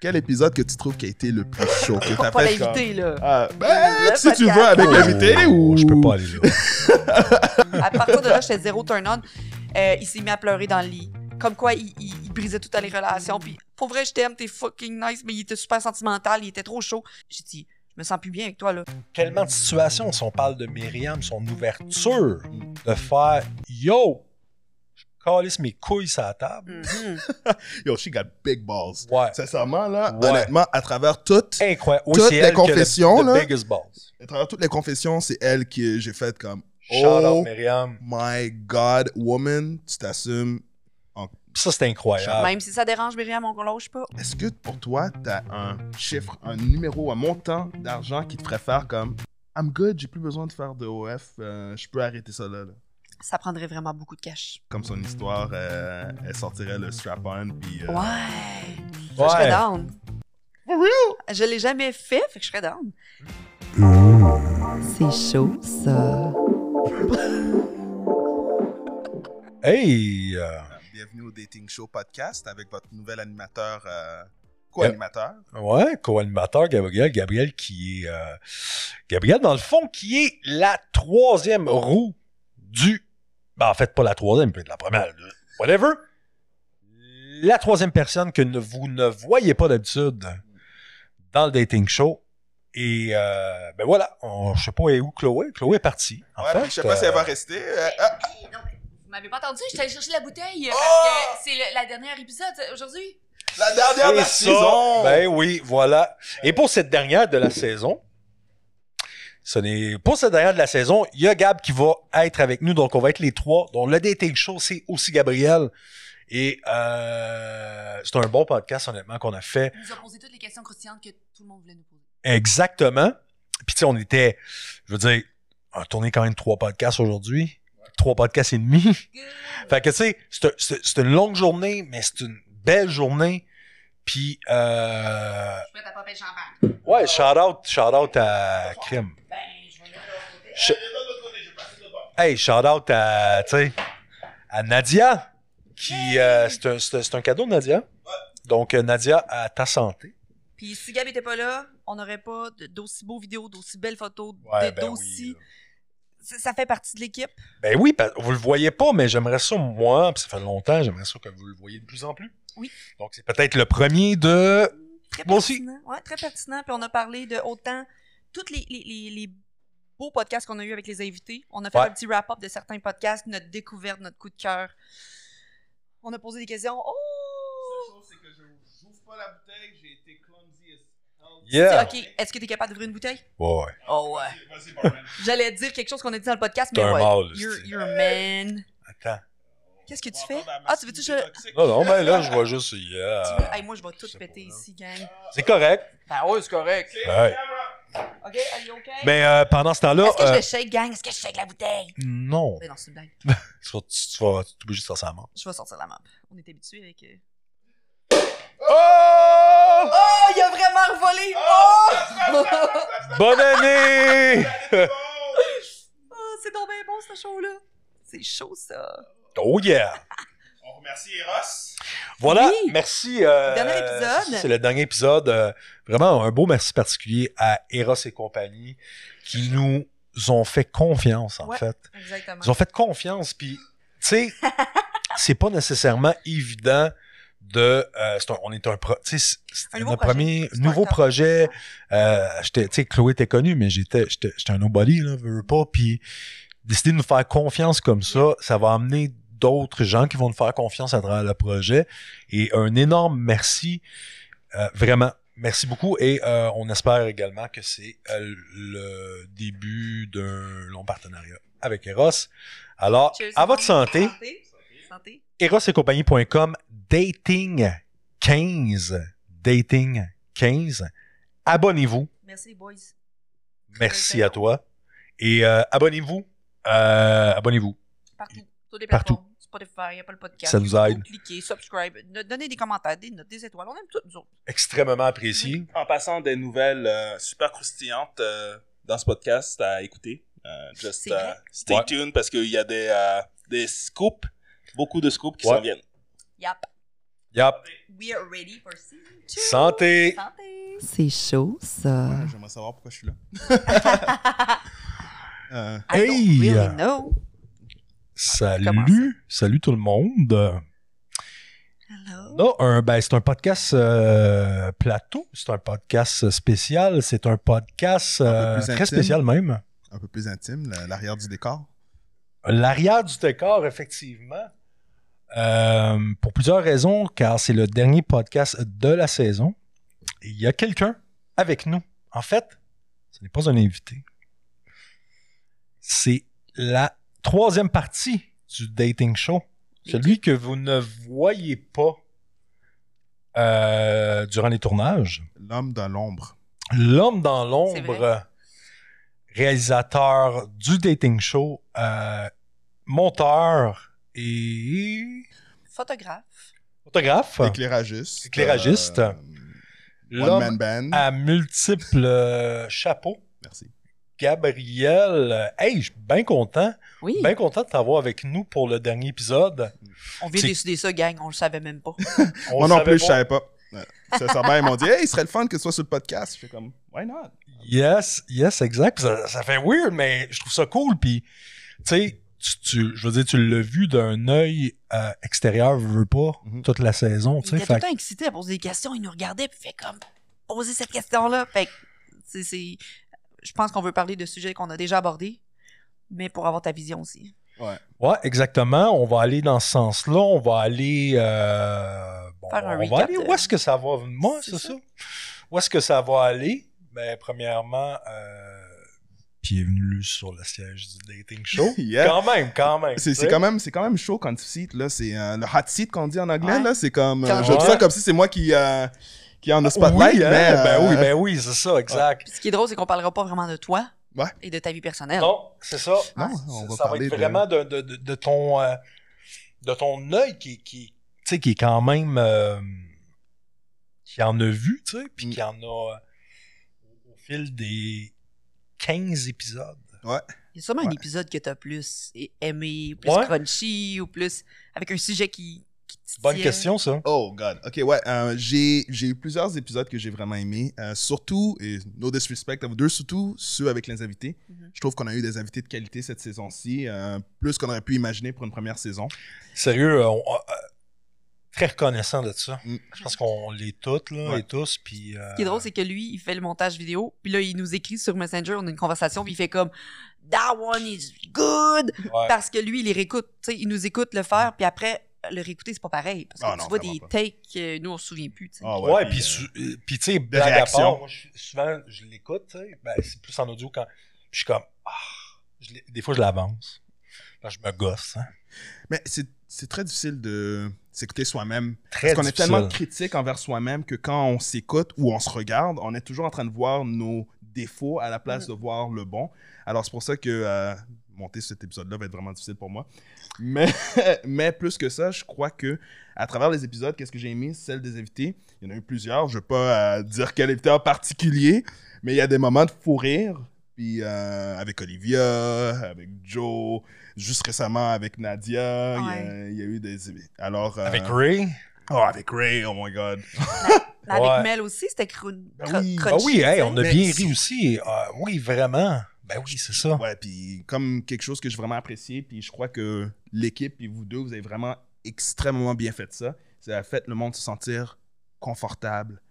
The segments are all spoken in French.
quel épisode que tu trouves qui a été le plus chaud? Que t'as Pas fait l'invité, là. Ah, ben, Le si tu veux, avec Oh, l'invité ou. Je peux pas aller là. À partir de là, j'étais zéro turn-on. Euh, il s'est mis à pleurer dans le lit. Comme quoi, il, il- il brisait toutes les relations. Puis, pour vrai, je t'aime, t'es fucking nice, mais il était super sentimental, il était trop chaud. J'ai dit, je me sens plus bien avec toi, là. Tellement de situations, si on parle de Myriam, son ouverture de faire Yo, calisse mes couilles sur la table. Mhm. Yo, she got big balls. Ouais. Sincèrement, là, Ouais. honnêtement, à travers toutes, Incroyable. Oui, Toutes les confessions, the là. biggest balls. à travers toutes les confessions, c'est elle que j'ai fait comme Shout Oh out Myriam. my God, woman, tu t'assumes. Ça, c'est incroyable. Même si ça dérange Myriam, on lâche pas. Est-ce que pour toi, t'as un chiffre, un numéro, un montant d'argent qui te ferait faire comme I'm good, j'ai plus besoin de faire de OF, euh, je peux arrêter ça là. là? Ça prendrait vraiment beaucoup de cash. Comme son histoire, euh, elle sortirait le strap-on, puis. euh, Ouais. Ça, je serais down. Je l'ai jamais fait, fait que je serais down. C'est chaud, ça. Hey! euh, Bienvenue au Dating Show Podcast avec votre nouvel animateur, euh, co-animateur. Ouais, co-animateur Gabriel. Gabriel qui est. euh, Gabriel, dans le fond, qui est la troisième roue du. Ben, en fait, pas la troisième, peut-être la première. Whatever. La troisième personne que ne- vous ne voyez pas d'habitude dans le dating show. Et euh, ben voilà, on- je sais pas où Chloé. Chloé est partie. En Ouais, fait, je sais pas si elle euh, va rester. euh, ah, Vous m'avez pas entendu? J'étais allée chercher la bouteille euh, Oh! parce que c'est le- la dernière épisode euh, aujourd'hui. la dernière de la saison! Ben oui, voilà. Et pour cette dernière de la saison, ce n'est pour cette dernière de la saison, il y a Gab qui va être avec nous, donc on va être les trois. Donc le dating show, c'est aussi Gabriel. Et euh, c'est un bon podcast, honnêtement, qu'on a fait. Il nous a posé toutes les questions croustillantes que tout le monde voulait nous poser. Exactement. Puis tu sais, on était, je veux dire, on a tourné quand même trois podcasts aujourd'hui. Trois podcasts et demi. Fait que tu sais, c'est une longue journée, mais c'est une belle journée. Puis, euh, Je à popper le champagne. ouais, shout out, shout out à Crime. Ben, je vais mettre de Ch- Hey, shout out à, tu sais, à Nadia, qui, euh, c'est un, c'est un- c'est un cadeau, Nadia. Donc, euh, Nadia, à ta santé. Puis si Gab était pas là, on n'aurait pas de- d'aussi beaux vidéos, d'aussi belles photos, Ouais, de- ben d'aussi... oui. Ça fait partie de l'équipe? Ben oui, parce- vous le voyez pas, mais j'aimerais ça, moi, puis ça fait longtemps, j'aimerais ça que vous le voyez de plus en plus. Oui. Donc, c'est peut-être le premier de... Très pertinent. Ouais, très pertinent. Puis on a parlé de autant tous les, les, les, les beaux podcasts qu'on a eu avec les invités. On a fait Ouais. un petit wrap-up de certains podcasts, notre découverte, notre coup de cœur. On a posé des questions. Oh! c'est que je j'ouvre pas la bouteille, j'ai été clumsy as Yeah. Ok, est-ce que tu es capable d'ouvrir une bouteille? Ouais. Oh ouais. J'allais dire quelque chose qu'on a dit dans le podcast, T'es mais un ouais. mâle, you're, c'est- you're a man. Attends. Qu'est-ce que tu fais? la Ah, tu veux-tu que je... Non, non, ben là, je vois juste... tu veux- Yeah. Hey, moi, je vais tout péter ici, gang. C'est correct. Ben ouais, c'est correct. Ouais. Ok, are you okay? Mais euh, pendant ce temps-là... Est-ce que je euh, le shake, gang? Est-ce que je shake la bouteille? non. Ben non, c'est une blague. Tu vas, tu tu obligé de ça à mort. Je vais sortir la map. On est habitué avec... Oh! Oh, il a vraiment revolé! Oh! Bonne année! Oh, c'est donc bien bon, ce show-là. C'est chaud, ça. oh yeah! On remercie Eros. Voilà, Oui. merci. euh, Dernier épisode. C'est le dernier épisode. euh, vraiment un beau merci particulier à Eros et compagnie qui nous ont fait confiance, en Ouais. fait. Exactement. Ils ont fait confiance, puis, tu sais, c'est pas nécessairement évident de... euh, c'est un- on est un... Pro, tu sais, c'est Un nouveau notre projet. premier nouveau projet. Euh, j'étais, tu sais, Chloé était connue, mais j'étais, j'étais, j'étais un nobody, là, veux, veux pas, puis décider de nous faire confiance comme ça, ça va amener d'autres gens qui vont nous faire confiance à travers le projet. Et un énorme merci, euh, vraiment, merci beaucoup. Et euh, on espère également que c'est euh, le début d'un long partenariat avec Eros. Alors, Cheers. à votre santé, Santé. Santé. erosetcompagnie.com, dating 15, dating 15. Abonnez-vous. Merci, les boys. Merci à toi. Et euh, abonnez-vous. Euh, abonnez-vous. Partout. Toutes les Partout. plateformes. Spotify, Apple Podcast. Ça nous aide. Cliquez, subscribe. Ne- Donnez des commentaires, des notes, des étoiles. On aime toutes, nous autres. Extrêmement apprécié. En passant des nouvelles euh, super croustillantes euh, dans ce podcast à écouter. Euh, just vrai? stay Ouais. tuned parce qu'il y a des, euh, des scoops, beaucoup de scoops qui Ouais. s'en viennent. Yap. Yup. We are ready for season two. Santé! Santé. C'est chaud, ça. Ouais, J'aimerais savoir pourquoi je suis là. Euh, I don't really know. Salut! Salut tout le monde! Hello. Un, ben, c'est un podcast euh, plateau, c'est un podcast spécial, c'est un podcast euh, très intime. spécial même. un peu plus intime, la- l'arrière du décor. L'arrière du décor, effectivement. Euh, pour plusieurs raisons, car c'est le dernier podcast de la saison. Et il y a quelqu'un avec nous. En fait, ce n'est pas un invité. C'est la troisième partie du dating show. Celui que vous ne voyez pas euh, durant les tournages. L'homme dans l'ombre. L'homme dans l'ombre, réalisateur du dating show, euh, monteur et Photographe. photographe, Éclairagiste. Éclairagiste. euh, l'homme One Man Band. à multiples euh, chapeaux. Merci. Gabriel, hey, je suis bien content, Oui. bien content de t'avoir avec nous pour le dernier épisode. on vient décider ça, gang. On le savait même pas. On Moi non plus, je pas. savais pas. Ouais. Sincèrement, ils m'ont dit, hey, il serait le fun que ce soit sur le podcast. Je fais comme, why not? Yes, yes, exact. Ça, ça fait weird, mais je trouve ça cool. Puis, tu sais, tu, tu- je veux dire, tu l'as vu d'un œil euh, extérieur, veux, veux pas, Mhm. toute la saison. Il Tu sais, était tout le temps excité à poser des questions. Il nous regardait puis fait comme poser cette question-là. Fait que c'est, c'est- je pense qu'on veut parler de sujets qu'on a déjà abordés, mais pour avoir ta vision aussi. Ouais. Ouais, exactement. On va aller dans ce sens-là. On va aller. euh, bon, Faire un on va recap aller. de- Où est-ce que ça va? Moi, C'est c'est ça. ça. Où est-ce que ça va aller? Ben, premièrement, euh, bienvenue sur le siège du dating show. Yeah. Quand même, quand même. C'est quand même c'est quand même chaud quand tu cites là c'est euh, le hot seat qu'on dit en anglais Ouais. là c'est comme euh, je dis Ouais. ça comme si c'est moi qui euh, qui est en the spotlight oui, hein, mais euh, ben oui, ben oui, c'est ça, exact. Puis ce qui est drôle, c'est qu'on parlera pas vraiment de toi Ouais. et de ta vie personnelle. Non, c'est ça. Non, Ça- on va ça va parler être de- vraiment de, de, de, de ton euh, de ton œil qui, qui, tu sais, qui est quand même euh, qui en a vu, tu sais, puis Mm. qui en a au fil des 15 épisodes. ouais Il y a sûrement un épisode que t'as plus aimé, plus Ouais. crunchy, ou plus avec un sujet qui, Bonne question, ça. oh god ok ouais euh, j'ai j'ai eu plusieurs épisodes que j'ai vraiment aimé euh, surtout et no disrespect à vous deux surtout ceux avec les invités Mhm. je trouve qu'on a eu des invités de qualité cette saison-ci euh, plus qu'on aurait pu imaginer pour une première saison Sérieux, on- euh, très reconnaissant de ça. Mm. Je pense qu'on l'est toutes, là, Ouais. et tous, puis... euh, Ce qui est drôle, c'est que lui, il fait le montage vidéo, puis là, il nous écrit sur Messenger, on a une conversation, puis il fait comme That one is good! ouais. Parce que lui, il les réécoute. Tu sais, il nous écoute le faire, puis après, le réécouter, c'est pas pareil. Parce que Ah tu non, vois des pas. takes que nous, on se souvient plus. tu. Ah Ouais, puis, puis, euh, euh, tu sais, blague à part, moi, je- souvent, je l'écoute, tu sais, ben, c'est plus en audio quand puis je suis comme, ah, je des fois, je l'avance. Là, je me gosse, hein. mais c'est c'est très difficile de s'écouter soi-même Parce qu'on est tellement critique envers soi-même que quand on s'écoute ou on se regarde, on est toujours en train de voir nos défauts à la place de voir le bon. Alors c'est pour ça que euh, monter cet épisode-là va être vraiment difficile pour moi. Mais, mais plus que ça, je crois que à travers les épisodes, qu'est-ce que j'ai aimé, celle des invités, il y en a eu plusieurs. Je ne vais pas euh, dire quel invité en particulier, mais il y a des moments de fou rire. Puis euh, avec Olivia, avec Joe, juste récemment avec Nadia, il y a- Ouais. il y, a eu des... Alors, euh, Avec Ray? Oh, avec Ray, oh my god. Mais Avec Ouais. Mel aussi, c'était crun- Ben cr- oui. Ah oui, hey, sais. on a bien ri aussi. Ah oui, vraiment. Ben oui, c'est ça. Ouais, puis comme quelque chose que j'ai vraiment apprécié, puis je crois que l'équipe et vous deux, vous avez vraiment extrêmement bien fait ça. Ça a fait le monde se sentir confortable,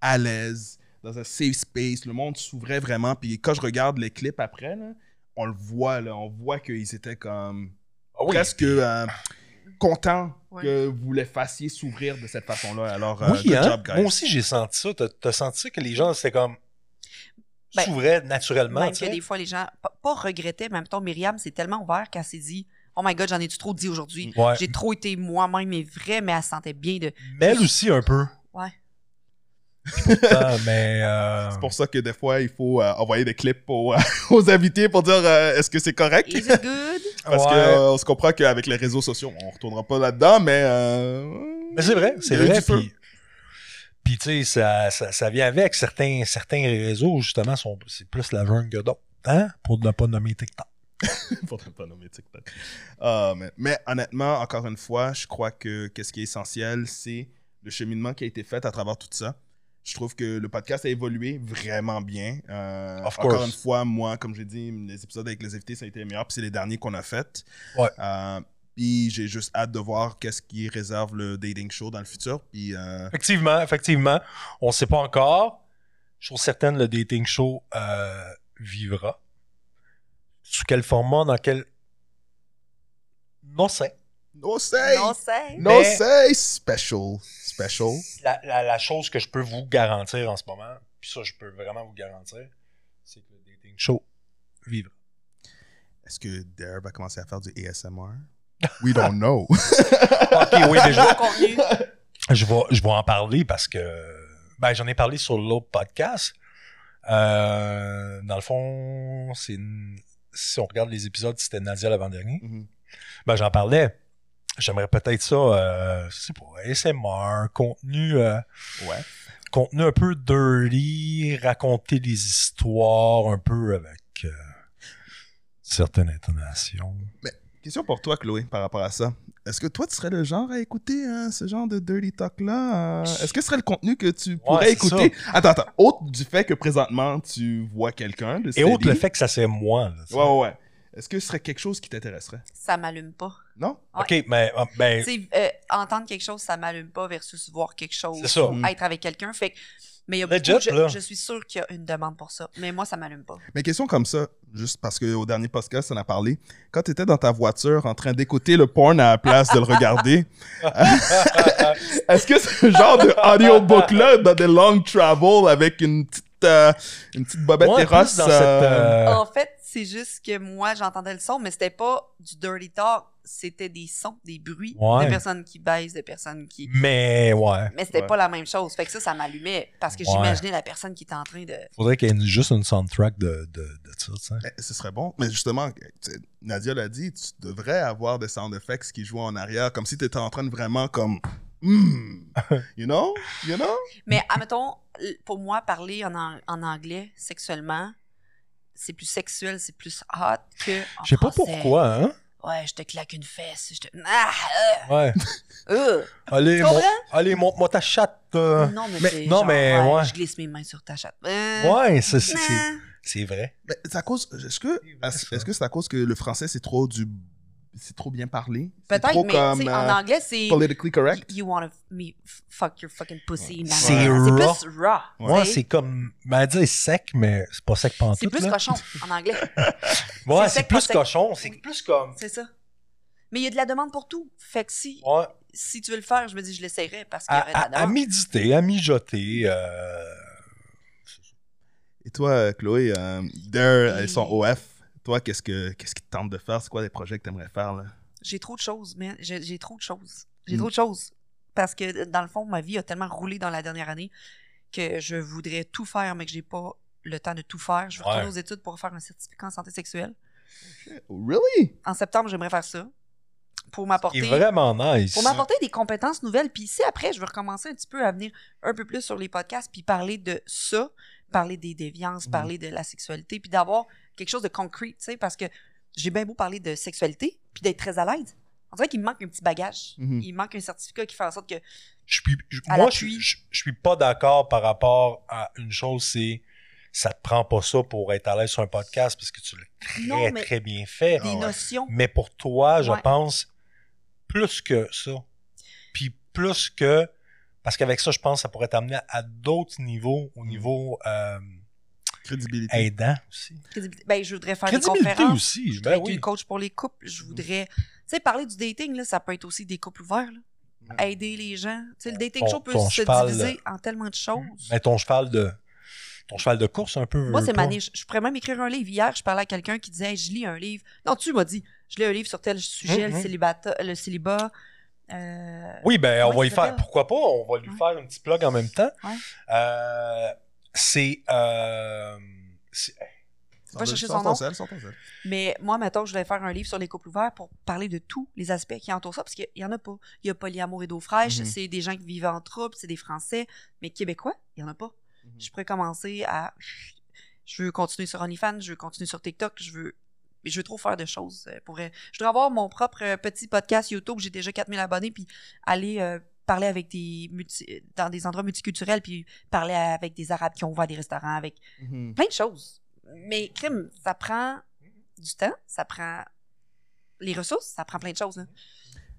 à l'aise, dans un safe space. Le monde s'ouvrait vraiment. Puis quand je regarde les clips après, là, on le voit, là, on voit qu'ils étaient comme Ah oui, presque euh, contents Ouais. que vous les fassiez s'ouvrir de cette façon-là. Alors, euh, good hein? job, guys. Moi aussi, j'ai senti ça. T'as t'as senti ça que les gens, c'était comme. Ben, s'ouvraient naturellement. Même tu que des fois, les gens, pas, regrettaient, mais en même temps, Myriam, c'est tellement ouvert qu'elle s'est dit Oh my god, j'en ai-tu trop dit aujourd'hui? Ouais. J'ai trop été moi-même et vrai, mais elle se sentait bien de. Mel aussi, un peu. Pourtant, mais. euh, C'est pour ça que des fois, il faut euh, envoyer des clips aux, aux invités pour dire euh, est-ce que c'est correct? Is it good? Parce Ouais. que euh, on se comprend qu'avec les réseaux sociaux, on retournera pas là-dedans, mais. euh, Mais c'est vrai, c'est vrai. Puis, puis tu sais, ça, ça, ça vient avec. Certains, certains réseaux, justement, sont, c'est plus la jungle que d'autres. Hein? Pour ne pas nommer TikTok. Faudrait pas nommer TikTok. Ah, mais, mais honnêtement, encore une fois, je crois que qu'est-ce qui est essentiel, c'est le cheminement qui a été fait à travers tout ça. Je trouve que le podcast a évolué vraiment bien. Euh, Of encore course. une fois, moi, comme j'ai dit, les épisodes avec les invités, ça a été les meilleurs, puis c'est les derniers qu'on a fait. Ouais. Euh, puis j'ai juste hâte de voir qu'est-ce qui réserve le dating show dans le futur. Puis euh, Effectivement, effectivement. On ne sait pas encore. Chose certaine, le dating show euh, vivra. Sous quel format, dans quel. Non, c'est. No say, Non, c'est. no Mais- say, special, special. La, la, la chose que je peux vous garantir en ce moment, puis ça, je peux vraiment vous garantir, c'est que le dating show vivra. Est-ce que Dare va commencer à faire du ASMR? We don't know. Ok, oui, déjà. Je vais, je vais en parler parce que ben, j'en ai parlé sur l'autre podcast. Euh, dans le fond, c'est une- si on regarde les épisodes, c'était Nadia l'avant-dernier. Mhm. Ben, j'en parlais. J'aimerais peut-être ça, euh, je sais pas, ASMR, contenu, euh, Ouais. contenu un peu dirty, raconter des histoires un peu avec euh, certaines intonations. Question pour toi, Chloé, par rapport à ça. Est-ce que toi, tu serais le genre à écouter hein, ce genre de dirty talk-là? Euh, Est-ce que ce serait le contenu que tu pourrais écouter? Attends, attends. Autre du fait que présentement, tu vois quelqu'un de Et autre, le fait que ça c'est moi. là, tu sais. Ouais, ouais, ouais. Est-ce que ce serait quelque chose qui t'intéresserait? Ça m'allume pas. Non? OK, mais euh, ben, Tu sais, euh, entendre quelque chose, ça m'allume pas versus voir quelque chose. C'est ça. ou Mm. Être avec quelqu'un. Fait que- mais il y a Legit, beaucoup, je, suis sûre qu'il y a une demande pour ça. Mais moi, ça m'allume pas. Mais question comme ça, juste parce qu'au dernier podcast, on a parlé. Quand tu étais dans ta voiture en train d'écouter le porn à la place de le regarder, est-ce que ce genre de audiobook-là, dans des long travel avec une petite, euh, une petite bobette Ouais, euh, cette, euh, En fait, c'est juste que moi, j'entendais le son, mais c'était pas du dirty talk. C'était des sons, des bruits Ouais. de personnes qui baissent, de personnes qui. Mais ouais, Mais c'était Ouais. pas la même chose. Fait que ça, ça m'allumait. Parce que Ouais. j'imaginais la personne qui était en train de. faudrait qu'il y ait juste une soundtrack de, de, de ça, tu sais. Eh, Ce serait bon. Mais justement, Nadia l'a dit, tu devrais avoir des sound effects qui jouent en arrière, comme si tu étais en train de vraiment comme... Hmm, you know? You know? Mais admettons, pour moi, parler en, an- en anglais sexuellement, c'est plus sexuel, c'est plus hot que. en Je sais pas pourquoi, hein? Ouais, je te claque une fesse. Je te. Ah! Ouais. euh, euh. Allez, mon- allez montre-moi ta chatte. euh. non, mais, mais- c'est non, genre, mais ouais. Je glisse mes mains sur ta chatte. Euh, Ouais, c'est c'est- c'est- nah. c'est vrai. Mais c'est à cause... Est-ce que est-ce est-ce que c'est à cause que le français, c'est trop du... C'est trop bien parlé? C'est Peut-être, trop mais comme, sais, euh, en anglais, c'est. politically correct? You wanna me fuck your fucking pussy. C'est C'est raw. plus raw. Ouais, c'est comme. Ben, dire sec, mais c'est pas sec pantoute. C'est plus là. cochon en anglais. Ouais, c'est c'est plus cochon. C'est plus comme. C'est ça. Mais il y a de la demande pour tout. Fait que si, Ouais. si tu veux le faire, je me dis, je l'essayerai parce qu'il y À, aurait de la à- à demande. méditer, à mijoter. Euh... Et toi, Chloé, euh, elles sont OF. Toi, qu'est-ce que qu'est-ce qui te tente de faire? C'est quoi les projets que tu aimerais faire, là? J'ai trop de choses, mais j'ai trop de choses. J'ai Mm. trop de choses. Parce que, dans le fond, ma vie a tellement roulé dans la dernière année que je voudrais tout faire, mais que j'ai pas le temps de tout faire. Je veux retourner Ouais. aux études pour faire un certificat en santé sexuelle. Really? En septembre, j'aimerais faire ça. Pour m'apporter. est vraiment nice. Pour m'apporter des compétences nouvelles. Puis si après, je veux recommencer un petit peu à venir un peu plus sur les podcasts, puis parler de ça, parler des déviances, Mhm. parler de la sexualité, puis d'avoir quelque chose de concret, tu sais, parce que j'ai bien beau parler de sexualité, puis d'être très à l'aise. On dirait qu'il me manque un petit bagage. Mhm. Il me manque un certificat qui fait en sorte que je suis, je- moi, je, je, je suis pas d'accord par rapport à une chose, c'est ça te prend pas ça pour être à l'aise sur un podcast parce que tu l'as très, Non, mais- très bien fait. des ouais. notions. Mais pour toi, je Ouais. pense plus que ça. Puis plus que parce qu'avec ça, je pense que ça pourrait t'amener à d'autres niveaux, au niveau euh, Crédibilité. aidant aussi. Crédibilité. Ben, je voudrais faire des conférences. aussi. Je Ben voudrais être oui. une coach pour les couples. Je voudrais. Tu sais, parler du dating, là, ça peut être aussi des couples ouverts. là. Aider les gens. Tu sais, le dating Ton- show peut se cheval, diviser en tellement de choses. Mais ton cheval de ton cheval de course un peu. Moi, c'est pas. ma niche. Je pourrais même écrire un livre. Hier, je parlais à quelqu'un qui disait Hey, Je lis un livre. Non, tu m'as dit Je lis un livre sur tel sujet, Mhm. le, célibata- le célibat. euh, Oui, ben on va y faire. Pourquoi pas? On va lui Ouais. faire un petit plug en même temps. Ouais. Euh, c'est. Euh, Va chercher son nom. Mais moi, mettons, je voulais faire un livre sur les couples ouverts pour parler de tous les aspects qui entourent ça, parce qu'il y en a pas. Il y a polyamour et d'eau fraîche, Mhm. c'est des gens qui vivent en trouble, c'est des Français, mais Québécois, il y en a pas. Mhm. Je pourrais commencer à. Je veux continuer sur OnlyFans, je veux continuer sur TikTok, je veux. Je veux trop faire de choses. euh, Pour. Je voudrais avoir mon propre euh, petit podcast YouTube. J'ai déjà 4000 abonnés, puis aller euh, parler avec des multi- dans des endroits multiculturels, puis parler avec des Arabes qui ont ouvert des restaurants, avec Mhm. plein de choses. Mais crime, ça prend du temps, ça prend les ressources, ça prend plein de choses. Là.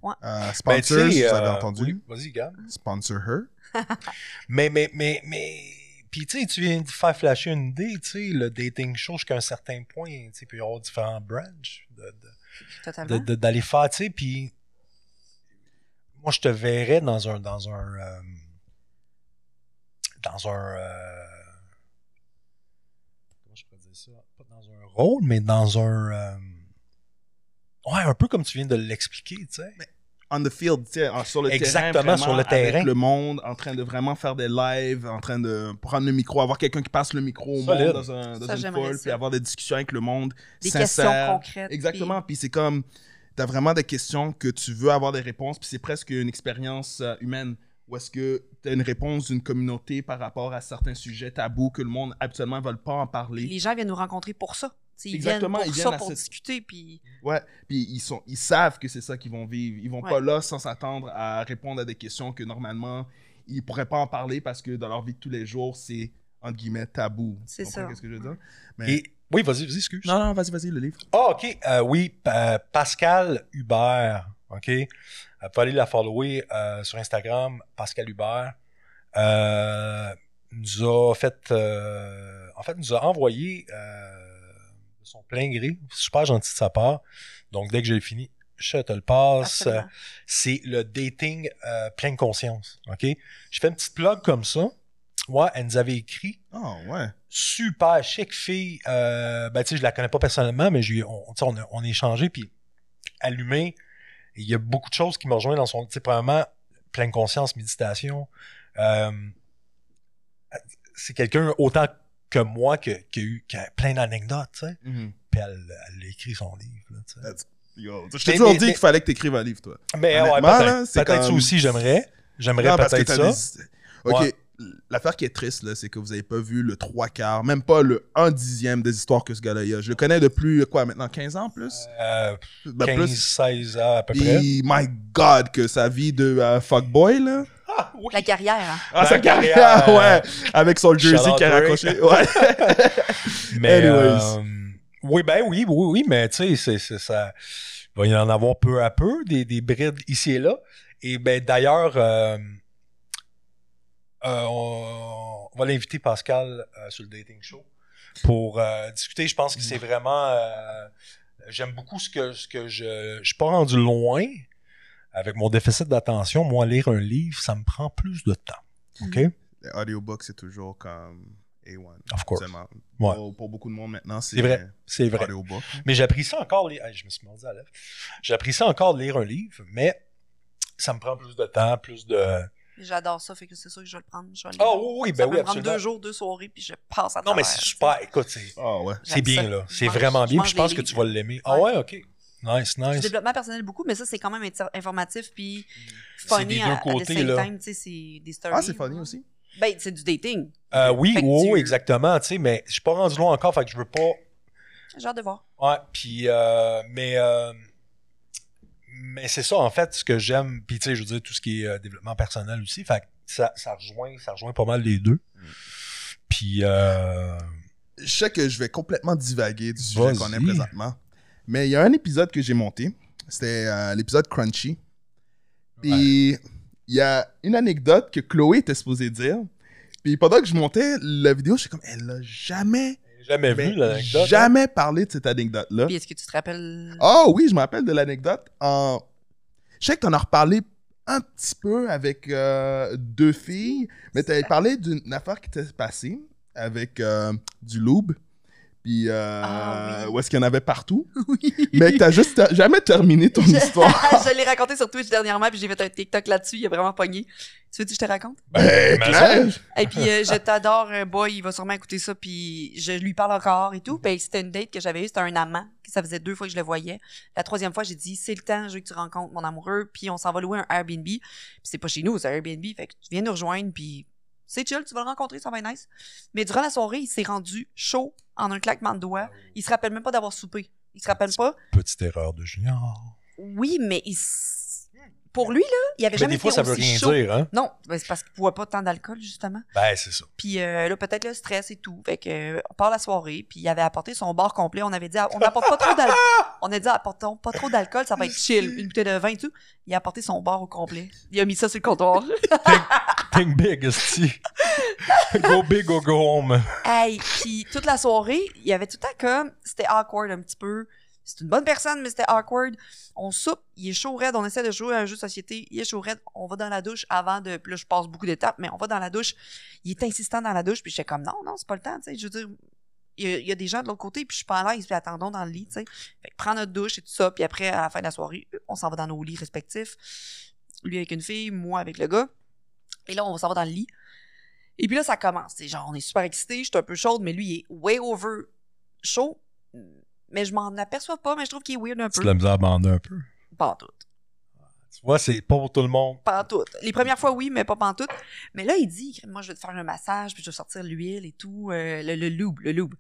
Euh, Ben, sponsor, vous avez euh, entendu? oui, Vas-y, Gab. Sponsor her. Mais, mais, mais, mais. Puis, tu sais, tu viens de faire flasher une idée, tu sais, le dating show jusqu'à un certain point, tu sais, puis il y aura différents branches de- de, de- de- d'aller faire, tu sais, puis moi, je te verrais dans un, dans un, euh, dans un, euh, comment je peux dire ça, pas dans un rôle, mais dans un, euh, ouais, un peu comme tu viens de l'expliquer, tu sais. On the field, tu sais, en- sur le Exactement, terrain. sur le vraiment, avec terrain. le monde, en train de vraiment faire des lives, en train de prendre le micro, avoir quelqu'un qui passe le micro au Solide. monde dans, un, dans Ça, une ça. puis avoir des discussions avec le monde. des sincères. questions concrètes. Exactement. Puis c'est comme, t'as vraiment des questions que tu veux avoir des réponses, puis c'est presque une expérience euh, humaine. Où est-ce que tu as une réponse d'une communauté par rapport à certains sujets tabous que le monde habituellement ne veut pas en parler. Les gens viennent nous rencontrer pour ça. T'sais, ils Exactement, viennent ils pour viennent ça, pour cette- discuter, puis Ouais. Puis ils, sont, ils savent que c'est ça qu'ils vont vivre. Ils vont Ouais. pas là sans s'attendre à répondre à des questions que normalement ils pourraient pas en parler parce que dans leur vie de tous les jours, c'est entre guillemets tabou. C'est Tu ça. Qu'est-ce que je veux dire? Mais... Et, oui, vas-y, vas-y, excuse. Non, non, vas-y, vas-y, le livre. Ah, OK. Euh, oui, Pa- Pascal Hubert. OK? Euh, Vous pouvez aller la follower euh, sur Instagram, Pascal Hubert. Euh, nous a fait, euh, en fait, nous a envoyé euh, de son plein gré. Super gentil de sa part. Donc, dès que j'ai fini, je te le passe. absolument. Euh, C'est le dating euh, pleine conscience. OK? Je fais une petite plug comme ça. Ouais, elle nous avait écrit Oh, ouais. Super chic fille. Euh, ben, tu sais, je la connais pas personnellement, mais j'ai, on, tu sais, on, a, on a échangé, puis allumé. Il y a beaucoup de choses qui me rejoignent dans son, tu sais, premièrement, pleine conscience, méditation. Euh, c'est quelqu'un autant que moi que- qui a eu qui a plein d'anecdotes, tu sais. Mhm. Puis elle, elle a écrit son livre, là, tu sais. That's- Yo, je t'ai toujours dit mais- qu'il fallait que tu écrives un livre, toi. Mais ouais, peut-être, là, c'est peut-être ça aussi, j'aimerais. J'aimerais Non, peut-être ça. des- Ok, Ouais. L'affaire qui est triste, là, c'est que vous avez pas vu le trois quarts, même pas le un dixième des histoires que ce gars-là a. Je le connais depuis, quoi, maintenant 15 ans plus? Euh, Ben, 15, plus. 16 ans à peu près. Puis, my God, que sa vie de euh, fuckboy, là. Ah, oui. La carrière, hein. Ah, La sa carrière, carrière, ouais. Avec son jersey qui a raccroché. Ouais. Mais Anyways. euh, oui, ben oui, oui, oui, mais tu sais, c'est, c'est ça. Il va y en avoir peu à peu, des, des brides ici et là. Et ben d'ailleurs, euh, euh, on, on va l'inviter Pascal euh, sur le dating show pour euh, discuter. Je pense que c'est vraiment. euh, j'aime beaucoup ce que ce que je. Je suis pas rendu loin avec mon déficit d'attention. Moi, lire un livre, ça me prend plus de temps. OK? Le audiobook, c'est toujours comme A1. Of course. Ouais. Pour, pour beaucoup de monde maintenant, c'est vrai. C'est vrai. audiobook. Mais j'ai appris ça encore. Hey, je me suis mordu à la lèvre. J'ai appris ça encore de lire un livre, mais ça me prend plus de temps, plus de. J'adore ça, fait que c'est sûr que je vais le prendre. Je vais le Ah lire. oui, ça ben oui, absolument. deux jours, deux soirées, puis je passe à Non, mais travers, c'est super. Écoute, c'est, Ah ouais. bien, ça. là. C'est vraiment je bien. Puis je pense que tu vas l'aimer. Ah Ouais. ouais, OK. Nice, Du nice. développement personnel beaucoup, mais ça, c'est quand même informatif, puis C'est funny des à, deux à the côtés, same là. time, tu sais, c'est des stories. Ah, c'est funny aussi. Ben, c'est du dating. Euh, oui, Fait que oui, tu- oui, exactement. Tu sais, mais je suis pas rendu loin encore, fait que je veux pas. J'ai hâte de voir. Ouais, puis euh, mais euh, mais c'est ça en fait ce que j'aime. Puis tu sais, je veux dire tout ce qui est euh, développement personnel aussi. Fait que ça, ça rejoint, ça rejoint pas mal les deux. Puis euh, Je sais que je vais complètement divaguer du sujet qu'on est présentement. Mais il y a un épisode que j'ai monté. C'était euh, l'épisode Crunchy. Puis il y a une anecdote que Chloé était supposée dire. Puis pendant que je montais la vidéo, je suis comme, elle a jamais, jamais mais vu l'anecdote. hein? jamais parlé de cette anecdote-là. Puis est-ce que tu te rappelles... Oh oui, je me rappelle de l'anecdote. En... Je sais que tu en as reparlé un petit peu avec euh, deux filles, mais tu avais parlé d'une affaire qui t'est passée avec euh, du loup. Puis euh, Ah oui. où est-ce qu'il y en avait partout? Oui. Mais que t'as juste jamais terminé ton histoire. je l'ai raconté sur Twitch dernièrement, puis j'ai fait un TikTok là-dessus, il a vraiment pogné. Tu veux que je te raconte? Ben, mais clair. Et puis, euh, je t'adore, euh, boy, il va sûrement écouter ça, puis je lui parle encore et tout. Puis c'était une date que j'avais eue, c'était un amant, que ça faisait deux fois que je le voyais. La troisième fois, j'ai dit, c'est le temps, je veux que tu rencontres mon amoureux, puis on s'en va louer un Airbnb. Puis c'est pas chez nous, c'est un Airbnb, fait que tu viens nous rejoindre, puis c'est chill, tu vas le rencontrer, ça va être nice. Mais durant la soirée, il s'est rendu chaud en un claquement de doigts. Il se rappelle même pas d'avoir soupé. Il se rappelle pas. Petite erreur de junior. Oui, mais il pour lui, là, il avait Mais jamais des fois, été ça veut aussi rien chaud. dire, hein? Non, ben, c'est parce qu'il ne boit pas tant d'alcool, justement. Ben, c'est ça. Puis euh, là, peut-être le stress et tout. Fait que, euh, on part la soirée, puis il avait apporté son bar complet. On avait dit, on n'apporte pas trop d'alcool. On a dit, apportons pas trop d'alcool, ça va être chill. Une bouteille de vin et tout. Il a apporté son bar au complet. Il a mis ça sur le comptoir. Think big, esti. go big or go home. hey, puis toute la soirée, il y avait tout le temps comme, c'était awkward un petit peu. C'est une bonne personne, mais c'était awkward. On soupe, il est chaud raide, on essaie de jouer à un jeu de société, il est chaud raide, on va dans la douche avant de. Puis là, je passe beaucoup d'étapes, mais on va dans la douche. Il est insistant dans la douche, puis j'étais comme, non, non, c'est pas le temps, tu sais. Je veux dire, il y, a, des gens de l'autre côté, puis je suis pas à l'aise, puis attendons dans le lit, tu sais. Fait que prends notre douche et tout ça, puis après, à la fin de la soirée, on s'en va dans nos lits respectifs. Lui avec une fille, moi avec le gars. Et là, on s'en va dans le lit. Et puis là, ça commence. C'est genre, on est super excités, je suis un peu chaude, mais lui, il est way over chaud. Mais je m'en aperçois pas, mais je trouve qu'il est weird un Tu peu. l'as misère à bander un peu. Pas en tout. Tu vois, c'est pas pour tout le monde. Pas en tout. Les premières fois, oui, mais pas en tout. Mais là, il dit, moi, je vais te faire un massage, puis je vais sortir l'huile et tout, euh, le, le lube, le lube.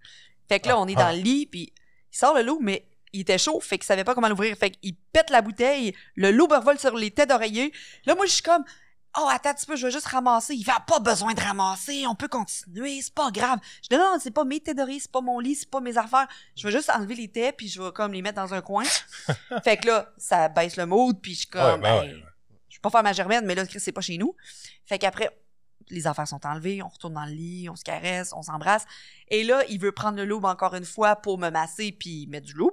Fait que là, on est dans le lit, puis il sort le loup, mais il était chaud, fait qu'il savait pas comment l'ouvrir. Fait qu'il pète la bouteille, le loup revole sur les têtes d'oreiller. Là, moi, je suis comme, oh, attends un petit peu, je vais juste ramasser. Il Ah, pas besoin de ramasser, on peut continuer, c'est pas grave. Je dis, non, non, c'est pas mes d'oreiller, c'est pas mon lit, c'est pas mes affaires. Je vais juste enlever les têtes, puis je vais comme les mettre dans un coin. fait que là, ça baisse le mood, puis je suis comme, Ouais, ben Hey, ouais. je vais pas faire ma germaine, mais là, Chris, c'est pas chez nous. Fait qu'après, les affaires sont enlevées, on retourne dans le lit, on se caresse, on s'embrasse. Et là, il veut prendre le loup encore une fois pour me masser puis mettre du loup.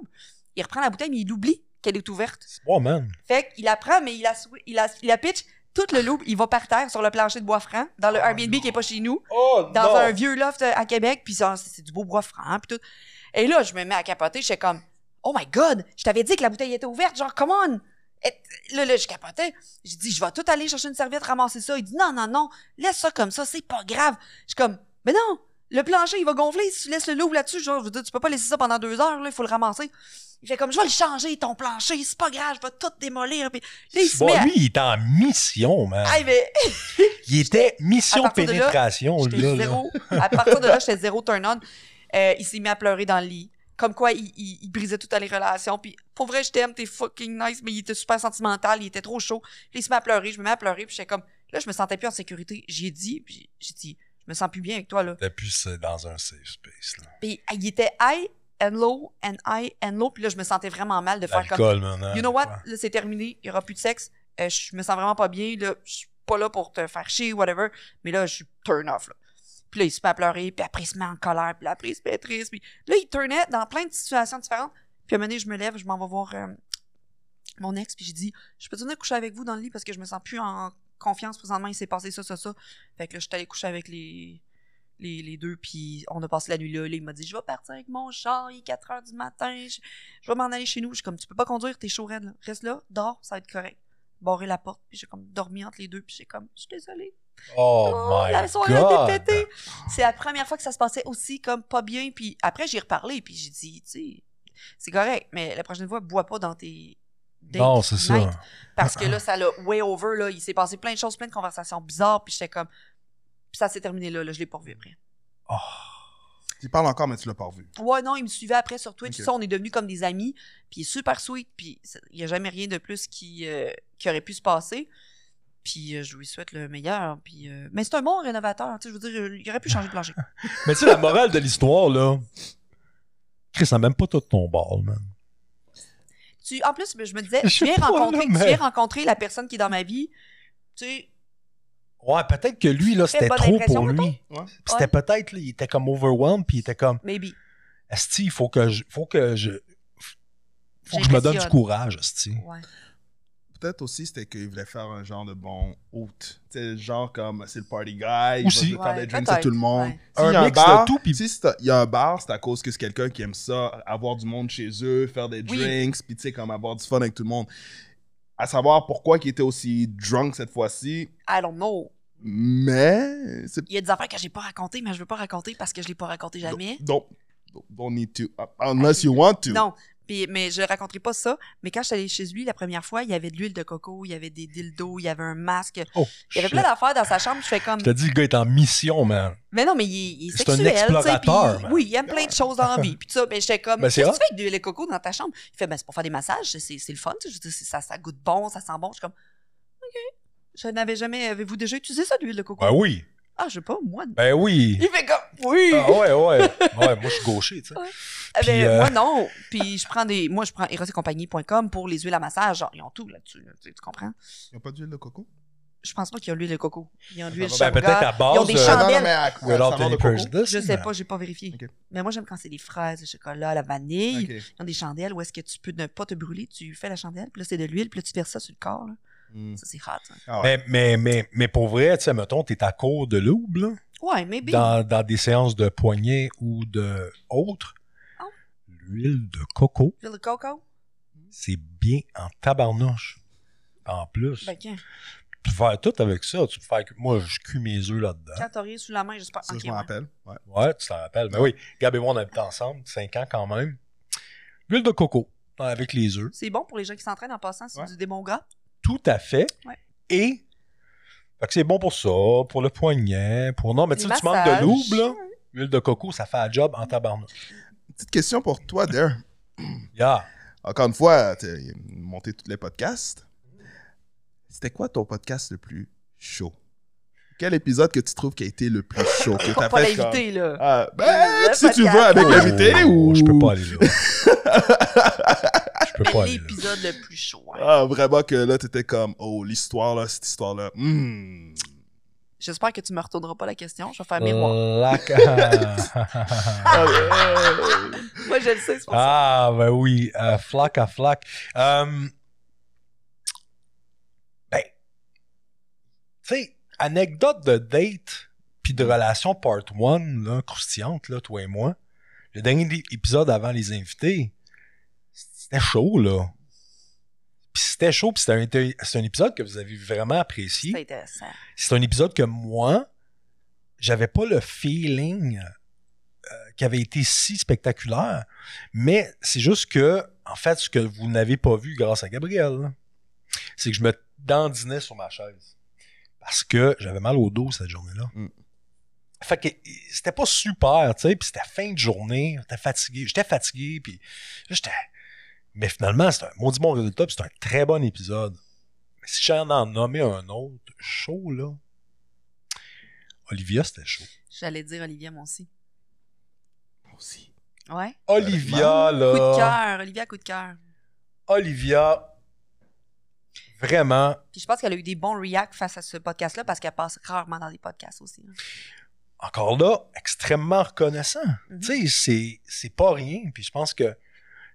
Il reprend la bouteille, mais il oublie qu'elle est ouverte. Bon, man. Fait qu'il la prend, mais il la, sou- il la, il la pitch. Tout le loup, il va par terre sur le plancher de bois franc, dans le Airbnb qui est pas chez nous, Oh, dans non! un vieux loft euh, à Québec, puis c'est du beau bois franc, puis tout. Et là, je me mets à capoter, je suis comme, oh my god, je t'avais dit que la bouteille était ouverte, genre, come on! Et là, là, je capotais. J'ai dit, je vais tout aller chercher une serviette, ramasser ça. Il dit, non, non, non, laisse ça comme ça, c'est pas grave. Je suis comme, mais non, le plancher, il va gonfler si tu laisses le loup là-dessus. Genre, je veux dire, tu peux pas laisser ça pendant deux heures, là, il faut le ramasser. Il fait comme, je vais le changer, ton plancher, c'est pas grave, je vais tout démolir. Puis là, il se Bon, met à... lui, il était en mission, man. Aïe, mais Il était mission pénétration, là. là. zéro. À partir de là, j'étais zéro turn on. Euh, il s'est mis à pleurer dans le lit. Comme quoi, il, il- il brisait toutes les relations. Puis, pour vrai, je t'aime, t'es fucking nice, mais il était super sentimental, il était trop chaud. Puis, il se met à pleurer, je me mets à pleurer, puis j'étais comme, là, je me sentais plus en sécurité. J'y ai dit, puis j'ai dit, je me sens plus bien avec toi, là. T'es plus euh, dans un safe space, là. Puis, il était high and low and high and low, puis là, je me sentais vraiment mal de faire comme, man. You know what? Là, c'est terminé. Il n'y aura plus de sexe. Euh, je me sens vraiment pas bien. Là, je suis pas là pour te faire chier, whatever. Mais là, je suis turn off. Là. Puis là, il se met à pleurer, puis après, il se met en colère, puis après, il se met triste. Puis là, il turnait dans plein de situations différentes. Puis à un moment donné, je me lève, je m'en vais voir euh, mon ex, puis j'ai dit Je peux venir coucher avec vous dans le lit parce que je me sens plus en confiance présentement. Il s'est passé ça, ça, ça. Fait que là, je suis allée coucher avec les. Les, les deux, puis on a passé la nuit là. Là, il m'a dit Je vais partir avec mon char, il est 4 heures du matin, je, je vais m'en aller chez nous. Je suis comme Tu peux pas conduire, t'es chaud raide, là. Reste là, dors, ça va être correct. Barrer la porte, puis j'ai comme dormi entre les deux, puis j'ai comme Je suis désolée. Oh, Oh, my la soirée God. a été pétée. C'est la première fois que ça se passait aussi comme pas bien. Puis après, j'ai reparlé, puis j'ai dit, tu sais, c'est correct, mais la prochaine fois, bois pas dans tes. Non, c'est ça. Parce que là, ça l'a way over, là. Il s'est passé plein de choses, plein de conversations bizarres, puis j'étais comme. Puis ça s'est terminé là, là. Je l'ai pas revu après. Oh. Tu parles encore, mais tu l'as pas revu. Ouais, non, il me suivait après sur Twitch. Ça, on est devenus comme des amis. Puis il est super sweet. Puis il n'y a jamais rien de plus qui, euh, qui aurait pu se passer. Puis euh, je lui souhaite le meilleur. Puis, euh, Mais c'est un bon rénovateur. Tu sais, je veux dire, il aurait pu changer de plancher. Mais tu sais, la morale de l'histoire, là. Chris, ça n'a même pas tout ton ball, man. Tu, en plus, je me disais, Je tu viens, rencontrer, là, mais- tu viens rencontrer la personne qui est dans ma vie. Tu sais, Ouais, peut-être que lui, là, c'était trop pour lui. Ouais. C'était peut-être, là, il était comme overwhelmed, puis il était comme, maybe. Esti, il faut que je, faut que je, faut que je me donne du courage, Esti. Ouais. Peut-être aussi, c'était qu'il voulait faire un genre de bon hôte. Tu sais, genre comme, c'est le party guy, il Aussi. va faire Ouais, des drinks à tout le monde. ouais. Un y a mix de bar, tout, puis- Si c'est- il y a un bar, c'est à cause que c'est quelqu'un qui aime ça, avoir du monde chez eux, faire des Oui. drinks, puis tu sais, comme avoir du fun avec tout le monde. À savoir pourquoi il était aussi drunk cette fois-ci, I don't know. mais Il y a des affaires que j'ai pas racontées, mais je veux pas raconter parce que je l'ai pas raconté jamais. Don't, don't need to, unless you want to. Non. Puis, mais je raconterai pas ça. Mais quand je suis allée chez lui la première fois, il y avait de l'huile de coco, il y avait des dildos, il y avait un masque. Oh, Il y avait shit. plein d'affaires dans sa chambre. Je fais comme. Je te dis, le gars est en mission, man. Mais non, mais il, est- il est C'est un sexuel. tu sais, explorateur, puis-. Oui, il aime plein de choses dans la vie. Puis tout ça, mais j'étais comme. Ben, c'est Qu'est-ce que tu fais avec de l'huile de coco dans ta chambre? Il fait, ben, c'est pour faire des massages, c'est c'est le fun. tu sais, Je veux dire, c'est- ça, ça goûte bon, ça sent bon. Je suis comme, Je n'avais jamais. Avez-vous déjà utilisé ça, l'huile de coco? Ben oui. Ah, je sais pas, moi. Ben oui. Il fait comme. Oui! Ah ouais, ouais. Ouais, moi, je suis gaucher, tu sais. Eh puis, ben, euh, Moi, non. Puis je prends des. Moi, je prends erosetcompagnie.com pour les huiles à massage. Genre, ils ont tout là-dessus. là, tu, comprends? Ils n'ont pas d'huile de coco? Je pense pas qu'il y a l'huile de coco. Il y a l'huile Ben, Shamgar. peut-être à base Ils ont des de- non, chandelles. non, mais à, Without à saveur any de coco? Je sais pas, j'ai pas vérifié. Mais moi, j'aime quand c'est des fraises, le chocolat, la vanille. Ils ont des chandelles où est-ce que tu peux ne pas te brûler. Tu fais la chandelle, puis là, c'est de l'huile, puis là, tu verses ça sur le corps. là. Ça, c'est hot. hein. Ah ouais. Mais, mais, mais, mais pour vrai, tu sais, mettons, t'es à court de loup, là, Ouais, maybe. dans, dans des séances de poignets ou de autres. Oh. L'huile de coco, L'huile de coco? c'est bien en tabarnouche. En plus. Ben, quand? Tu peux faire tout avec ça. Tu peux faire... Moi, je cuis mes œufs là-dedans. Quand t'as rien sous la main, j'espère. Ça, Ok, je me ouais. rappelle. Ouais. Ouais, tu t'en rappelles. Ben oui, Gab et moi, on habite ensemble, 5 ans quand même. L'huile de coco, avec les œufs. C'est bon pour les gens qui s'entraînent en passant, c'est Ouais. du démon gras. Tout à fait. Ouais. Et, fait que c'est bon pour ça, pour le poignet, pour... Non, mais tu tu manques de loup, là. L'huile de coco, ça fait un job en tabarnouche. Petite question pour toi, Dare. Yeah. Encore une fois, tu as monté tous les podcasts. C'était quoi ton podcast le plus chaud? Quel épisode que tu trouves qui a été le plus chaud? Que t'as Pas fait comme- l'invité, là. Ah, ben, Le si tu veux avec Oh, l'invité ou... Je peux pas aller là. Je peux pas l'épisode le plus chaud. Ah, vraiment que là, t'étais comme, oh, l'histoire, là, cette histoire-là. hmm. J'espère que tu me retourneras pas la question. Je vais faire mémoire. Ah, ouais. Moi, je le sais, c'est pour ça. Ah, ben oui, euh, flac à flac. Euh, ben, tu sais, anecdote de date puis de relation part one, là, croustillante, là, toi et moi. Le dernier épisode avant les invités, c'était chaud, là. Puis c'était chaud, puis c'était un, un épisode que vous avez vraiment apprécié C'est intéressant. c'est un épisode que moi, j'avais pas le feeling euh, qui avait été si spectaculaire, mais c'est juste que, en fait, ce que vous n'avez pas vu grâce à Gabriel, c'est que je me dandinais sur ma chaise. Parce que j'avais mal au dos cette journée-là. Mm. Fait que c'était pas super, tu sais, puis c'était fin de journée, j'étais fatigué, j'étais fatigué, puis j'étais... Mais finalement, c'est un maudit bon résultat, puis c'est un très bon épisode. Mais si j'en en nommé un autre, chaud, là, Olivia, c'était chaud. J'allais dire Olivia, moi aussi. Moi aussi. Ouais. Olivia, là. Coup de cœur. Olivia, coup de cœur. Olivia, vraiment, Puis je pense qu'elle a eu des bons reacts face à ce podcast-là parce qu'elle passe rarement dans des podcasts aussi. hein. encore là, extrêmement reconnaissant. Mhm. Tu sais, c'est, c'est pas rien. Puis je pense que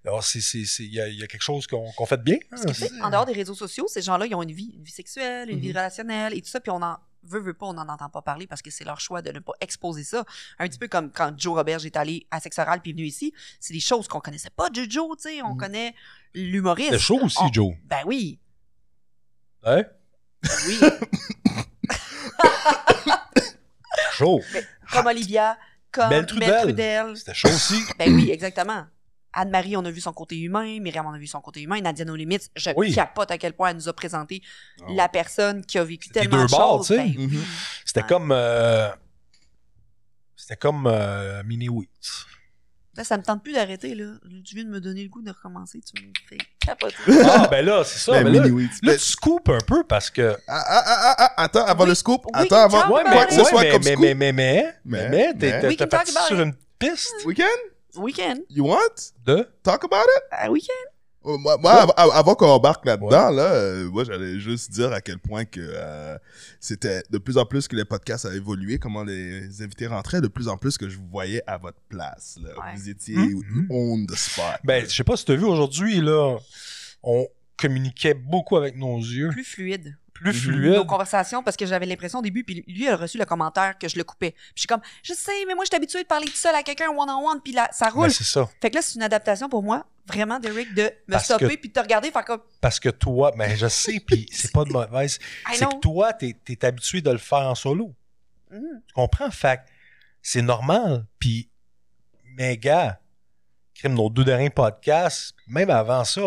alors, c'est, c'est, c'est- il y, a, y a quelque chose qu'on, qu'on fait de bien. Que, sais, C'est- en dehors des réseaux sociaux, ces gens-là, ils ont une vie, une vie sexuelle, une vie relationnelle et tout ça, puis on en veut, veut pas, on n'en entend pas parler parce que c'est leur choix de ne pas exposer ça. Un petit peu comme quand Joe Robert est allé à Sexe Oral puis est venu ici, c'est des choses qu'on connaissait pas de Joe, tu sais, on Mhm. connaît l'humoriste. C'est chaud aussi, On- Joe. Ben oui, Hein? oui. Chaud. comme Olivia, comme Belle. Trudel. C'était chaud aussi. Ben oui, exactement. Anne-Marie, on a vu son côté humain. Myriam, on a vu son côté humain. Nadia No Limites, je Oui. capote à quel point elle nous a présenté Ah. la personne qui a vécu C'était tellement deux de bords, choses. tu sais. Ben oui. Mhm. C'était Ouais. comme. euh, c'était comme euh, Mini Wheats. Là, ça me tente plus d'arrêter, là. Tu viens de me donner le goût de recommencer. Tu me fais capoter. Ah, ben là, c'est ça. Ben, mais là, mini wheats. là, Ben, tu scoopes un peu parce que. ah, ah, ah, ah, ah, attends, avant Oui. le scoop. Oui, attends, avant talk quoi about que ce soit mais, comme mais, scoop. mais, mais, mais, Mais- mais, t'es, mais- t'es- We t'as can talk parti Weekend? Week-end. You want? de? Talk about it? Ah, week-end. Oh, Moi, moi, av- av- avant qu'on embarque là-dedans, là, euh, moi, j'allais juste dire à quel point que euh, c'était de plus en plus que les podcasts a évolué, comment les invités rentraient, de plus en plus que je vous voyais à votre place. Là. Ouais. Vous étiez Mhm. on the spot. Ben, je sais pas si tu as vu aujourd'hui, là, on communiquait beaucoup avec nos yeux, Plus fluide. Plus Mhm. fluide. Nos conversations, parce que j'avais l'impression au début, puis lui, il a reçu le commentaire que je le coupais. Puis je suis comme, je sais, mais moi, je suis habituée de parler tout seul à quelqu'un one-on-one, puis là, ça roule. Ben, c'est ça. Fait que là, c'est une adaptation pour moi, vraiment, Derek, de me Parce stopper que- puis de te regarder, faire comme, Parce que toi, ben, je sais, puis c'est pas de mauvaise. I C'est que toi, t'es, t'es habitué de le faire en solo. Mhm. Tu comprends? Fait que c'est normal. Puis, mais gars, crime, nos deux derniers podcasts, même avant ça,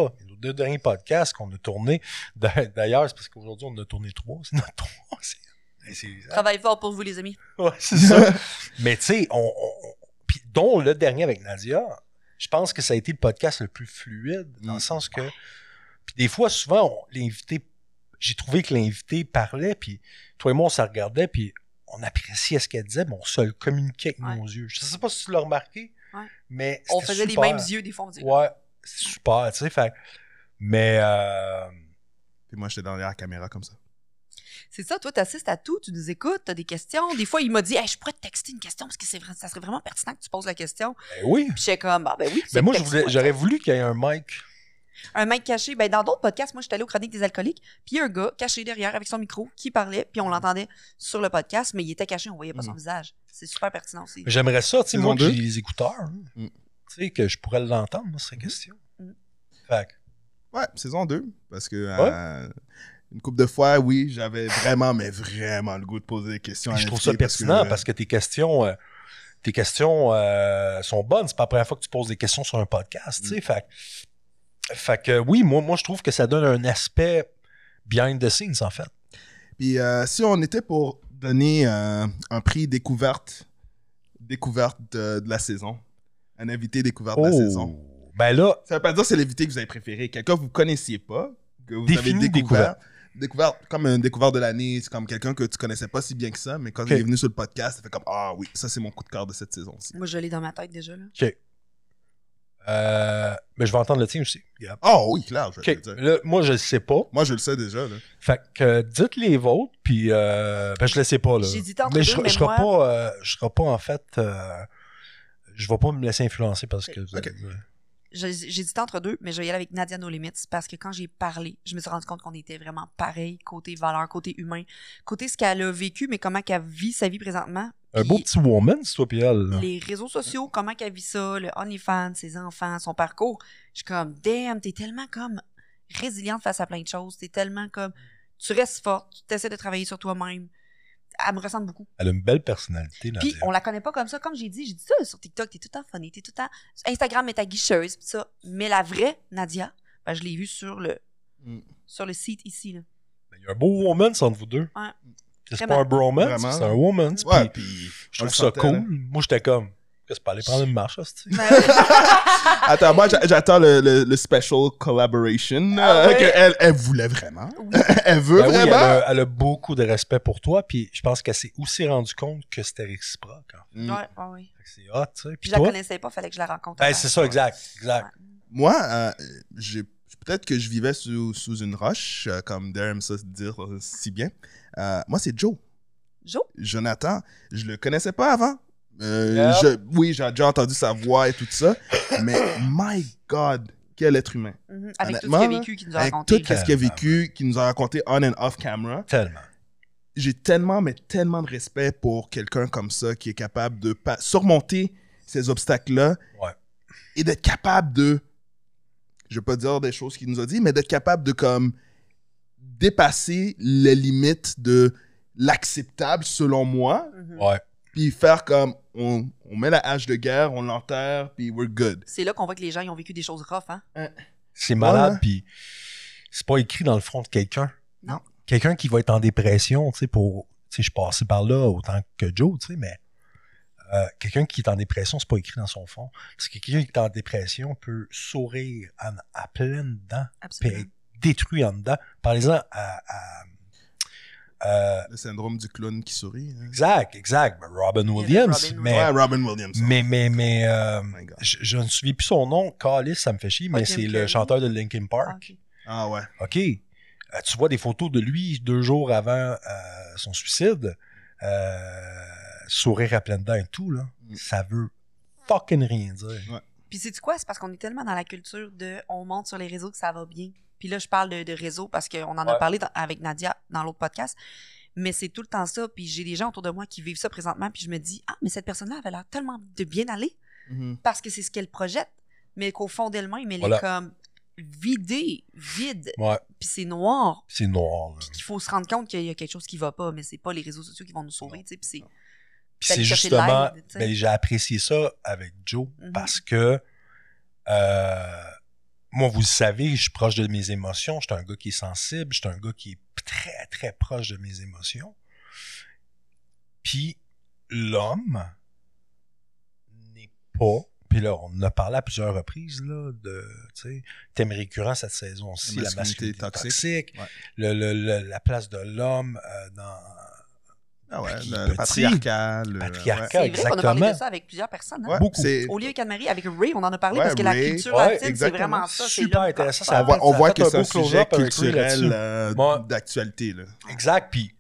deux derniers podcasts qu'on a tournés, d'a- d'ailleurs, c'est parce qu'aujourd'hui, on en a tourné trois. C'est notre trois. C'est, c'est- Travaille fort pour vous, les amis. Ouais, c'est ça. Mais tu sais, on, on- dont le dernier avec Nadia, je pense que ça a été le podcast le plus fluide, dans Mm. le sens que. Puis des fois, souvent, on- l'invité j'ai trouvé que l'invité parlait, puis toi et moi, on se regardait, puis on appréciait ce qu'elle disait, mais on se le communiquait avec Ouais. nos yeux. Je sais pas si tu l'as remarqué, Ouais. mais On faisait super. les mêmes yeux des fois. On disait, Ouais, c'est super, tu sais, fait... Mais, euh, Puis moi, j'étais derrière la caméra comme ça. C'est ça, toi, t'assistes à tout, tu nous écoutes, t'as des questions. Des fois, il m'a dit, hey, je pourrais te texter une question parce que c'est vrai, ça serait vraiment pertinent que tu poses la question. ben oui. Puis j'étais comme, ah ben oui. c'est Ben moi, je texte-moi voulais- j'aurais voulu qu'il y ait un mic. Un mec caché. Ben, dans d'autres podcasts, moi, j'étais allé aux chroniques des alcooliques, puis il y a un gars caché derrière avec son micro qui parlait, puis on l'entendait sur le podcast, mais il était caché, on voyait pas son Mhm. visage. C'est super pertinent aussi. J'aimerais ça, tu sais, moi, j'ai les écouteurs, hein. Mm. tu sais, que je pourrais l'entendre, moi, cette question. Mm. Fait que, Ouais, saison 2. Parce que euh, une couple de fois, oui, j'avais vraiment, mais vraiment le goût de poser des questions. à je trouve ça pertinent parce que, tes questions, euh, tes questions euh, sont bonnes. C'est pas la première fois que tu poses des questions sur un podcast, tu sais. Fait, que- fait que oui, moi, moi, je trouve que ça donne un aspect behind the scenes, en fait. Puis euh, si on était pour donner un prix découverte, découverte de, de la saison, un invité découverte de la saison, Ben là, ça veut pas dire que c'est l'invité que vous avez préféré. Quelqu'un que vous connaissiez pas, que vous avez découvert. Découvert comme un découvert de l'année, c'est comme quelqu'un que tu connaissais pas si bien que ça, mais quand il est venu sur le podcast, ça fait comme Ah oui, ça c'est mon coup de cœur de cette saison-ci. Moi, je l'ai dans ma tête déjà, là. OK. Euh, mais je vais entendre le tien aussi. Regarde. Oh oui, clair, je vais OK. te le dire. Là, moi, je le sais pas. Moi, je le sais déjà. Là. Fait que euh, dites les vôtres, puis euh, ben, je le sais pas là. Entre mais deux, je, mais je serai moi- pas, euh, je serai pas en fait, euh, je vais pas me laisser influencer parce que vous Ok. avez- J'ai- J'hésitais entre deux, mais je vais y aller avec Nadia No Limits parce que quand j'ai parlé, je me suis rendu compte qu'on était vraiment pareil, côté valeur, côté humain, côté ce qu'elle a vécu, mais comment qu'elle vit sa vie présentement. un Puis beau petit woman, c'est toi puis elle. là. Les réseaux sociaux, comment qu'elle vit ça, le OnlyFans, ses enfants, son parcours. Je suis comme, damn, t'es tellement comme résiliente face à plein de choses. T'es tellement comme, tu restes forte, tu essaies de travailler sur toi-même. Elle me ressemble beaucoup. Elle a une belle personnalité là. Puis on la connaît pas comme ça. Comme j'ai dit, j'ai dit ça sur TikTok, t'es tout le temps funny, t'es tout le temps. Instagram est ta guicheuse, pis ça. Mais la vraie Nadia, ben, je l'ai vue sur le Mm. sur le site ici. Là. Il y a un beau woman entre vous deux. Ouais. C'est pas un bromance, c'est un woman. Ouais, puis puis je trouve ça sentait, cool. là. Moi, j'étais comme, que pas aller prendre une marche? Ben, Attends, moi, j'a- j'attends le, le, le special collaboration Ah euh, ouais? que elle, voulait vraiment. oui. elle veut Ben oui, elle vraiment. a, elle a beaucoup de respect pour toi, puis je pense qu'elle s'est aussi rendue compte que c'était réciproque. hein. Mm. Ouais, ouais, que C'est hot, tu sais. Puis je la toi? connaissais pas, fallait que je la rencontre. Ben, c'est ça, exact, exact. Moi, euh, j'ai- peut-être que je vivais sous, sous une roche, euh, comme aime ça se dire euh, si bien. Euh, moi, c'est Joe. Joe? Jonathan, je le connaissais pas avant. Euh, je- oui, j'ai déjà entendu sa voix et tout ça, mais my God, quel être humain. Mhm. Avec tout ce qu'il a vécu, qu'il nous a Avec raconté. tout ce qu'il a vécu, qu'il nous a raconté on and off camera, Tellement. j'ai tellement, mais tellement de respect pour quelqu'un comme ça qui est capable de surmonter ces obstacles-là Ouais. et d'être capable de, je vais pas dire des choses qu'il nous a dit, mais d'être capable de comme dépasser les limites de l'acceptable selon moi, Mhm. Ouais. Puis faire comme on, on met la hache de guerre, on l'enterre, puis we're good. C'est là qu'on voit que les gens ils ont vécu des choses rough, hein? C'est malade, Ouais. puis c'est pas écrit dans le front de quelqu'un. Non. Quelqu'un qui va être en dépression, tu sais, pour. Tu sais, je suis passé par là autant que Joe, tu sais, mais. euh, quelqu'un qui est en dépression, c'est pas écrit dans son fond. Parce que quelqu'un qui est en dépression peut sourire en- à pleines dents, puis être détruit en dedans. Parlez-en à. à- euh, Le syndrome du clown qui sourit. hein. exact, exact. Ben, Robin Williams. Robin mais, Ouais, Robin Williams. mais, mais, mais, euh, Oh je, je ne me souviens plus son nom. Calis, ça me fait chier, mais c'est le chanteur de Linkin Park. Ah. Ah ouais. OK. Euh, tu vois des photos de lui deux jours avant euh, son suicide, euh, sourire à pleines dents et tout, là. Mm. Ça veut fucking rien dire. Puis c'est quoi? C'est parce qu'on est tellement dans la culture de on monte sur les réseaux que ça va bien. Puis là, je parle de, de réseau parce qu'on en a parlé dans- avec Nadia dans l'autre podcast. Mais c'est tout le temps ça. Puis j'ai des gens autour de moi qui vivent ça présentement. Puis je me dis, ah, mais cette personne-là avait l'air tellement de bien aller Mhm. parce que c'est ce qu'elle projette. Mais qu'au fond d'elle-même, elle Voilà. est comme vidée, vide. Ouais, Puis c'est noir. c'est noir. là. Puis qu'il faut se rendre compte qu'il y a quelque chose qui va pas. Mais c'est pas les réseaux sociaux qui vont nous sauver. Puis c'est. C'est justement, ben, j'ai apprécié ça avec Joe Mhm. parce que euh, moi, vous le savez, je suis proche de mes émotions. Je suis un gars qui est sensible. Je suis un gars qui est très, très proche de mes émotions. Puis l'homme n'est pas, puis là, on en a parlé à plusieurs reprises, là, de, tu sais, thème récurrent cette saison-ci, La la masculinité masculinité toxique. toxique, Ouais. le, le- le- la place de l'homme euh, dans Ah ouais, le, le patriarcat. le- Patriarcat. Vrai qu'on a parlé de ça avec plusieurs personnes. hein. Ouais, Beaucoup. lieu avec Anne-Marie, avec Ray, on en a parlé Ouais, parce que la culture Ouais, latine, c'est vraiment ça. c'est Super là- intéressant, ça on voit, on voit que c'est un sujet culturel euh, d'actualité. Exact. Puis,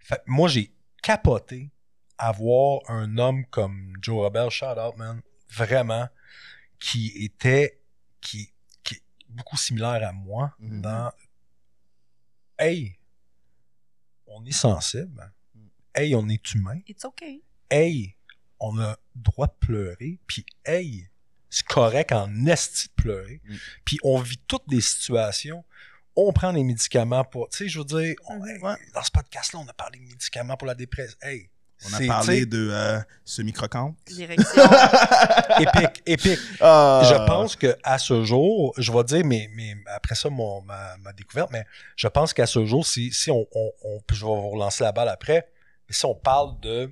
fait- moi, j'ai capoté à voir un homme comme Joe Robert, shout out, man, vraiment, qui était, qui, qui est beaucoup similaire à moi Mhm. dans, hey, on est sensible. Hey, on est humain. It's okay. Hey, on a droit de pleurer. Puis, hey, c'est correct en esti de pleurer. Mm. Puis, on vit toutes des situations. On prend des médicaments pour. Tu sais, je veux dire, on- Mhm. hey, Ouais. dans ce podcast-là, on a parlé de médicaments pour la dépression. Hey, On a c'est, parlé de euh, semi-croquante. Direction. épique, épique. Ah. Je pense que à ce jour, je vais dire, mais, mais après ça, mon, ma, ma découverte, mais je pense qu'à ce jour, si, si on, on, je vais vous relancer la balle après, si on parle de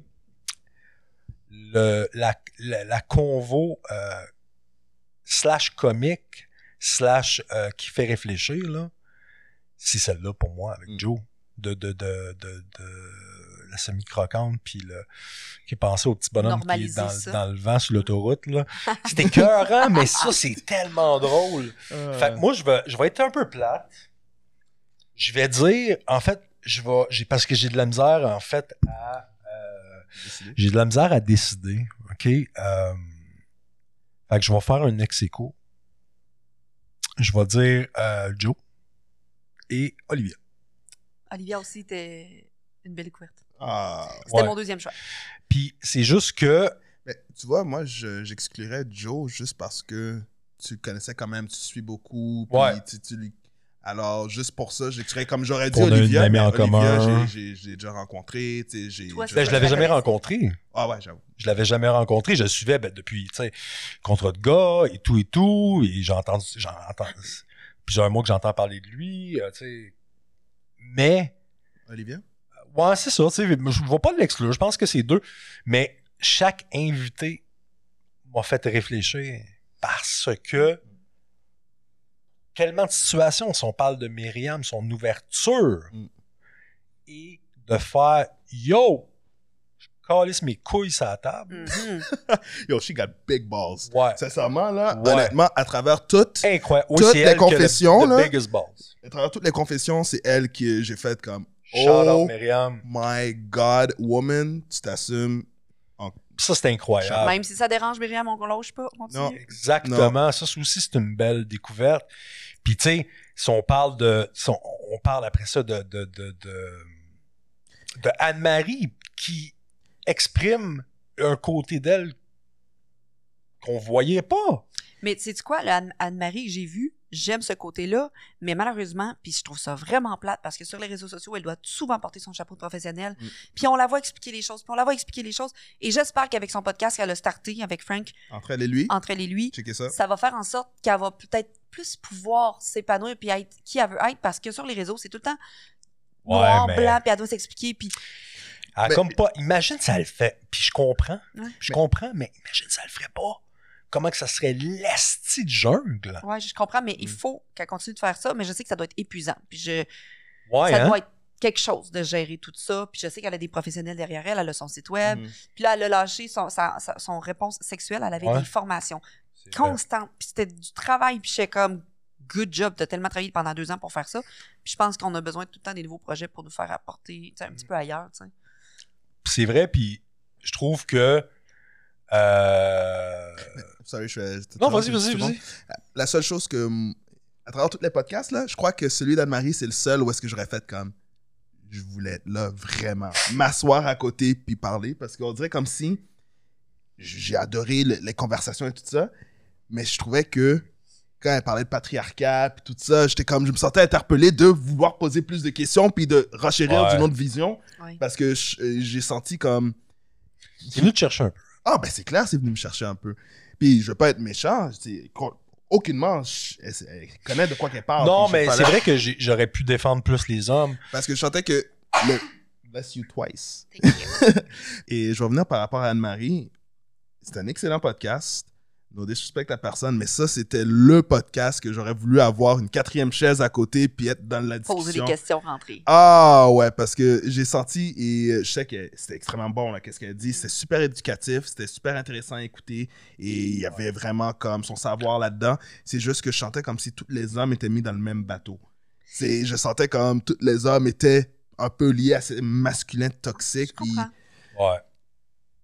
le, la, la, la convo euh, slash comique slash euh, qui fait réfléchir, là, c'est celle-là pour moi avec Mm. Joe. De, de, de, de, de la semi-croquante, puis le, qui est pensé au petit bonhomme qui est dans, dans le vent sur l'autoroute. là. C'était écœurant, mais ça, c'est tellement drôle. Euh, Fait que moi, je vais, je vais être un peu plate. Je vais dire, en fait, je vais, j'ai, parce que j'ai de la misère, en fait, à, euh, j'ai de la misère à décider, OK? Euh, fait que je vais faire un ex aequo. Je vais dire euh, Joe et Olivia. Olivia aussi était une belle découverte. Ah. C'était Ouais. mon deuxième choix. Puis c'est juste que, Mais tu vois, moi, je- j'exclurais Joe juste parce que tu le connaissais quand même, tu le suis beaucoup. puis Ouais. tu, tu lui- Alors, juste pour ça, j'exclurais comme j'aurais dit On a une Olivia. amie mais en Olivia, commun. j'ai- déjà rencontré. tu sais, j'ai- je- ben, je l'avais jamais rencontré. Ah ouais, j'avoue. Je l'avais jamais rencontré. Je le suivais ben, depuis, tu sais, contre de gars et tout et tout. Et j'ai entendu, j'en entends plusieurs mois que j'entends parler de lui, euh, tu sais. Mais, Olivia? ouais, c'est ça, tu sais. Je ne vais pas l'exclure. Je pense que c'est deux. Mais chaque invité m'a fait réfléchir parce que tellement de situations, si on parle de Myriam, son ouverture, Mm. et de faire Yo, je calisse mes couilles sur la table. Mhm. Yo, she got big balls. Ouais. Sincèrement, là, Ouais. honnêtement, à travers toutes, Incroyable. Oui, Toutes c'est les le- confessions, là. biggest balls. à travers toutes les confessions, c'est elle que j'ai fait comme Shout Oh out Myriam. my God, woman, tu t'assumes. Ça, c'est incroyable. Même si ça dérange Myriam, on ne lâche pas. on continue. Non. Exactement. Ça, c'est aussi, c'est une belle découverte. Puis, tu sais, si on parle de. on, parle après ça de, de, de, Anne-Marie qui exprime un côté d'elle qu'on voyait pas. Mais tu sais quoi, Anne-Marie, j'ai vu, j'aime ce côté-là, mais malheureusement, puis je trouve ça vraiment plate parce que sur les réseaux sociaux, elle doit souvent porter son chapeau de professionnel. Mm. Puis on la voit expliquer les choses, puis on la voit expliquer les choses. Et j'espère qu'avec son podcast qu'elle a starté avec Frank, Entre elle et lui, entre elle et lui, checker ça. ça va faire en sorte qu'elle va peut-être plus pouvoir s'épanouir puis être qui elle veut être parce que sur les réseaux, c'est tout le temps noir, mais blanc, puis elle doit s'expliquer. Puis Mais- comme pas. Imagine ça le fait. Puis je comprends. Ouais. Je Mais- comprends, mais imagine ça le ferait pas. Comment que ça serait l'esti de jungle? ouais, je comprends, mais il Mm. faut qu'elle continue de faire ça, mais je sais que ça doit être épuisant. Puis je, Ouais, ça hein? doit être quelque chose de gérer tout ça. Puis je sais qu'elle a des professionnels derrière elle, elle a son site web. Mhm. Puis là, elle a lâché son, sa- sa- son réponse sexuelle. Elle avait Ouais. des formations constantes. Puis c'était du travail. Puis j'étais comme, good job, t'as tellement travaillé pendant deux ans pour faire ça. Puis je pense qu'on a besoin tout le temps des nouveaux projets pour nous faire apporter un Mm. petit peu ailleurs. c'est vrai, puis je trouve que. Euh... Sorry, je fais. Non, vas-y, vas-y, vas-y. La seule chose que, à travers tous les podcasts, là, je crois que celui d'Anne-Marie, c'est le seul où est-ce que j'aurais fait comme. Je voulais être là, vraiment. M'asseoir à côté puis parler parce qu'on dirait comme si. J'ai adoré le- les conversations et tout ça, mais je trouvais que quand elle parlait de patriarcat puis tout ça, j'étais comme. Je me sentais interpellé de vouloir poser plus de questions puis de renchérir Ouais. d'une autre vision Ouais. parce que euh, j'ai senti comme. C'est venu te chercher un peu. Ah, ben c'est clair, c'est venu me chercher un peu. Puis je veux pas être méchant, aucunement, je- elle, elle connaît de quoi qu'elle parle. non, mais c'est vrai que j'aurais pu défendre plus les hommes. Parce que je sentais que le Bless You Twice. Thank you. Et je vais revenir par rapport à Anne-Marie. C'est un excellent podcast, no disrespect à personne, mais ça, c'était le podcast que j'aurais voulu avoir une quatrième chaise à côté puis être dans la discussion. Poser des questions, rentrer. Ah ouais, parce que j'ai senti et euh, je sais que c'était extrêmement bon là, qu'est-ce qu'elle dit. C'était super éducatif, c'était super intéressant à écouter et il y avait vraiment comme son savoir là-dedans. C'est juste que je sentais comme si tous les hommes étaient mis dans le même bateau. C'est, je sentais comme tous les hommes étaient un peu liés à ces masculins toxiques. Je puis comprends. Ouais.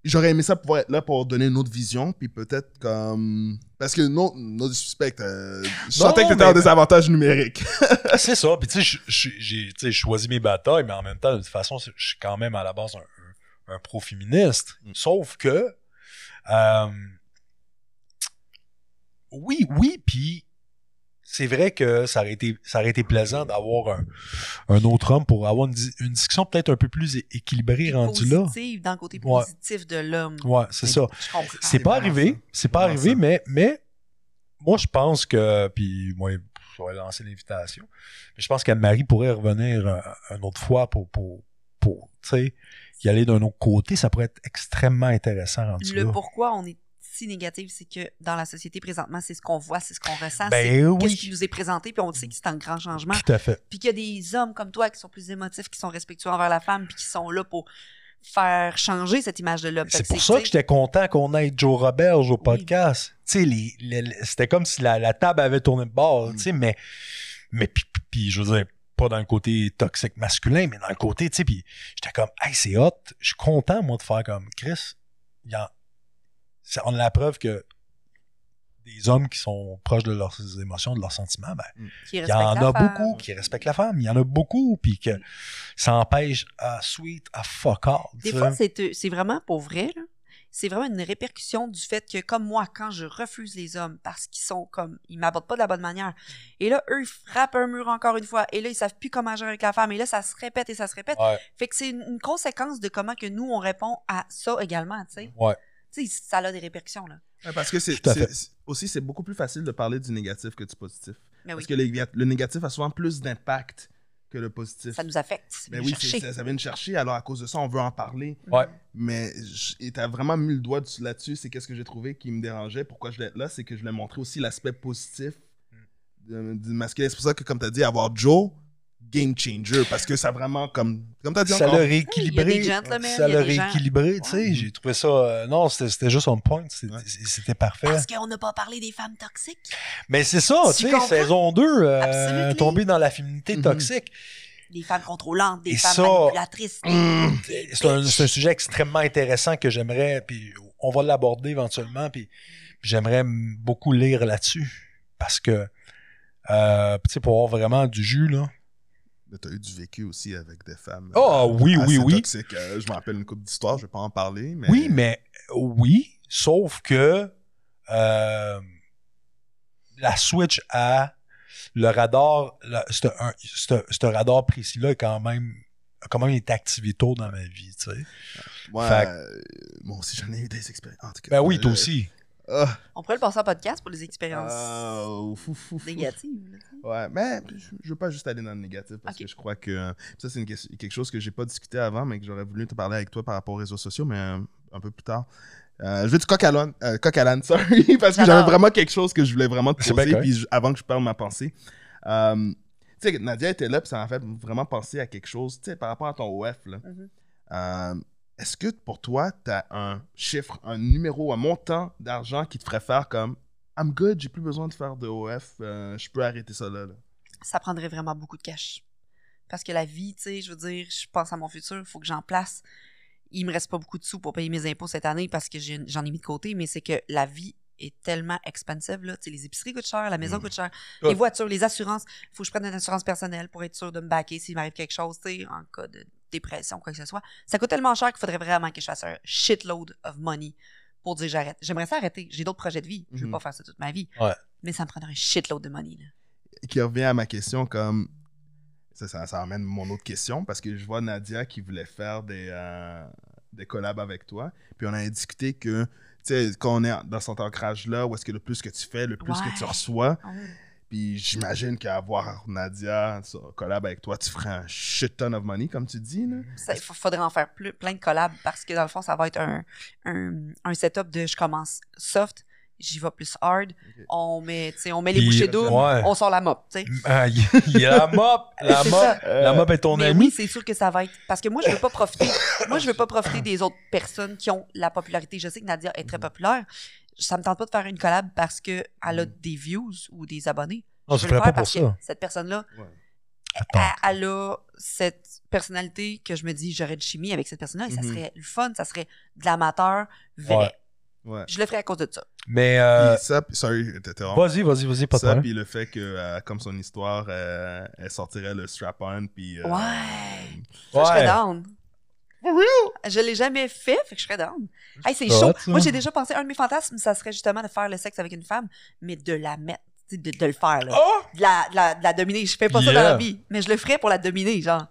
J'aurais aimé ça pouvoir être là pour donner une autre vision, puis peut-être comme. Parce que non, no suspect, euh, je sentais que t'étais en désavantage numérique. C'est ça. Puis, tu sais, j'ai choisis mes batailles, mais en même temps, de toute façon, je suis quand même à la base un, un- un pro-féministe. Mm. Sauf que, euh, oui, oui, puis c'est vrai que ça aurait été, ça aurait été plaisant d'avoir un, un autre homme pour avoir une, di- une discussion peut-être un peu plus équilibrée rendu là. Positive, dans le côté Ouais. positif de l'homme. Ouais, c'est ça. Je comprends. C'est pas arrivé, c'est pas arrivé, ça. mais, mais moi je pense que, puis moi je vais lancer l'invitation, mais je pense qu'Anne-Marie pourrait revenir une autre fois pour, pour, pour tu sais, y aller d'un autre côté, ça pourrait être extrêmement intéressant rendu Le là. pourquoi on est si négatif, c'est que dans la société présentement, c'est ce qu'on voit, c'est ce qu'on ressent, Ben c'est oui. qu'est-ce qui nous est présenté, puis on sait que c'est un grand changement. Tout à fait. Puis qu'il y a des hommes comme toi qui sont plus émotifs, qui sont respectueux envers la femme, puis qui sont là pour faire changer cette image de l'homme. C'est pour ça que j'étais content qu'on ait Joe Roberge au podcast. C'était comme si la, la table avait tourné de bord, Mm. mais, mais puis, puis- puis, je veux dire, pas dans le côté toxique masculin, mais dans le côté, tu sais, puis j'étais comme, hey, c'est hot, je suis content, moi, de faire comme Chris. Il y a, ça- on a la preuve que des hommes qui sont proches de leurs émotions, de leurs sentiments, ben, qui il y en a femme. beaucoup qui respectent la femme. Il y en a beaucoup, puis que ça empêche à sweet, à fuck all. Des fois, c'est euh, c'est vraiment pour vrai, là. C'est vraiment une répercussion du fait que, comme moi, quand je refuse les hommes parce qu'ils sont comme, ils m'abordent pas de la bonne manière, et là, eux, ils frappent un mur encore une fois, et là, ils savent plus comment agir avec la femme, et là, ça se répète et ça se répète. Ouais, Fait que c'est une, une conséquence de comment que nous, on répond à ça également, tu sais. ouais. Tu sais, ça a des répercussions, là. Ouais, parce que c'est aussi c'est beaucoup plus facile de parler du négatif que du positif. Mais oui, Parce que les- le négatif a souvent plus d'impact que le positif. ça nous affecte. Ça Ben vient oui, nous c'est- chercher. ça, ça vient nous chercher, alors à cause de ça, on veut en parler. Ouais. Mais et t'as vraiment mis le doigt dessus- là-dessus, c'est qu'est-ce que j'ai trouvé qui me dérangeait, pourquoi je voulais être là, c'est que je voulais montrer aussi l'aspect positif de- du masculin. C'est pour ça que, comme t'as dit, avoir Joe, game changer, parce que ça vraiment, comme, comme t'as dit ça encore, l'a rééquilibré. ça l'a rééquilibré, tu sais. J'ai trouvé ça. euh, non, c'était c'était juste on point. C'était Ouais. parfait. Parce qu'on n'a pas parlé des femmes toxiques. Mais c'est ça, Tu sais, saison 2, euh, tomber dans la féminité Mhm. toxique. Des femmes contrôlantes, des Et femmes ça- manipulatrices. Hum, C'est un, c'est un sujet extrêmement intéressant que j'aimerais, puis on va l'aborder éventuellement, puis j'aimerais beaucoup lire là-dessus. Parce que, euh, tu sais, pour avoir vraiment du jus, là. Mais T'as eu du vécu aussi avec des femmes. Ah, oui, oui, oui. toxiques. Euh, je me rappelle une couple d'histoires, je vais pas en parler, mais. Oui, mais oui, sauf que euh, la switch à le radar, ce un- radar précis-là est quand même a quand même été activé tôt dans ma vie, tu sais. Ouais, Fait- euh, moi aussi, j'en ai eu des expériences. En tout cas, Ben oui, toi euh, aussi. Ah, On pourrait le passer en podcast pour les expériences ah, négatives. là. Ouais, mais je, je veux pas juste aller dans le négatif parce que je crois que euh, ça, c'est quelque chose que j'ai pas discuté avant, mais que j'aurais voulu te parler avec toi par rapport aux réseaux sociaux, mais euh, un peu plus tard. Euh, je veux du coq à l'âne, euh, coq à l'âne, sorry, parce que j'avais vraiment quelque chose que je voulais vraiment te poser, puis je- avant que je perde ma pensée. Euh, tu sais, Nadia était là, puis ça m'a fait vraiment penser à quelque chose, tu sais, par rapport à ton OF, là. Est-ce que pour toi, tu as un chiffre, un numéro, un montant d'argent qui te ferait faire comme I'm good, j'ai plus besoin de faire de OF, euh, je peux arrêter ça là. là? Ça prendrait vraiment beaucoup de cash. Parce que la vie, tu sais, je veux dire, je pense à mon futur, il faut que j'en place. Il me reste pas beaucoup de sous pour payer mes impôts cette année parce que j'en ai mis de côté, mais c'est que la vie est tellement expensive, là. Tu sais, les épiceries coûtent cher, la maison Mm. coûte cher, Ouais. les voitures, les assurances. Il faut que je prenne une assurance personnelle pour être sûr de me baquer s'il m'arrive quelque chose, tu sais, en cas de dépression, quoi que ce soit. Ça coûte tellement cher qu'il faudrait vraiment que je fasse un shitload of money pour dire j'arrête. J'aimerais ça arrêter. J'ai d'autres projets de vie. Je veux Mhm. pas faire ça toute ma vie. Ouais. Mais ça me prendrait un shitload de money, là. Qui revient à ma question comme. Ça, ça, ça amène mon autre question parce que je vois Nadia qui voulait faire des, euh, des collabs avec toi. Puis on a discuté que, tu sais, quand on est dans cet ancrage-là, où est-ce que le plus que tu fais, le plus que tu Ouais. Puis j'imagine qu'avoir Nadia sur collab avec toi, tu ferais un shit ton of money, comme tu dis. Là. Ça, Il faudrait en faire plus, plein de collabs parce que dans le fond, ça va être un, un, un setup de je commence soft, j'y vais plus hard. On met, tu sais, on met les Puis, bouchées doubles, ouais. on sort la mop, tu sais. Ah, Il y a la mop. La mop. La mop est ton Mais ami. oui, c'est sûr que ça va être. Parce que moi, je veux pas profiter. moi, je veux pas profiter des autres personnes qui ont la popularité. Je sais que Nadia est Mhm. très populaire. Ça me tente pas de faire une collab parce que elle a des views ou des abonnés. Non, je veux le ferais faire pas pour parce que ça. cette personne-là, elle, elle a cette personnalité que je me dis, j'aurais de chimie avec cette personne-là et ça Mhm. serait le fun, ça serait de l'amateur vrai. Ouais. Ouais. Je le ferais à cause de ça. Mais, euh, Puis ça, puis- sorry, vas-y, vas-y, vas-y, pas de Ça, puis le fait que, euh, comme son histoire, euh, elle sortirait le strap-on, puis... euh, Ouais. Ça, je serais down. For real? Je l'ai jamais fait, fait que je serais down. Hey, c'est chaud. ça. Moi, j'ai déjà pensé, un de mes fantasmes, ça serait justement de faire le sexe avec une femme, mais de la mettre, de, de le faire, là. Oh! De, la, de, la, de la dominer. Je fais pas ça dans la vie, mais je le ferais pour la dominer, genre.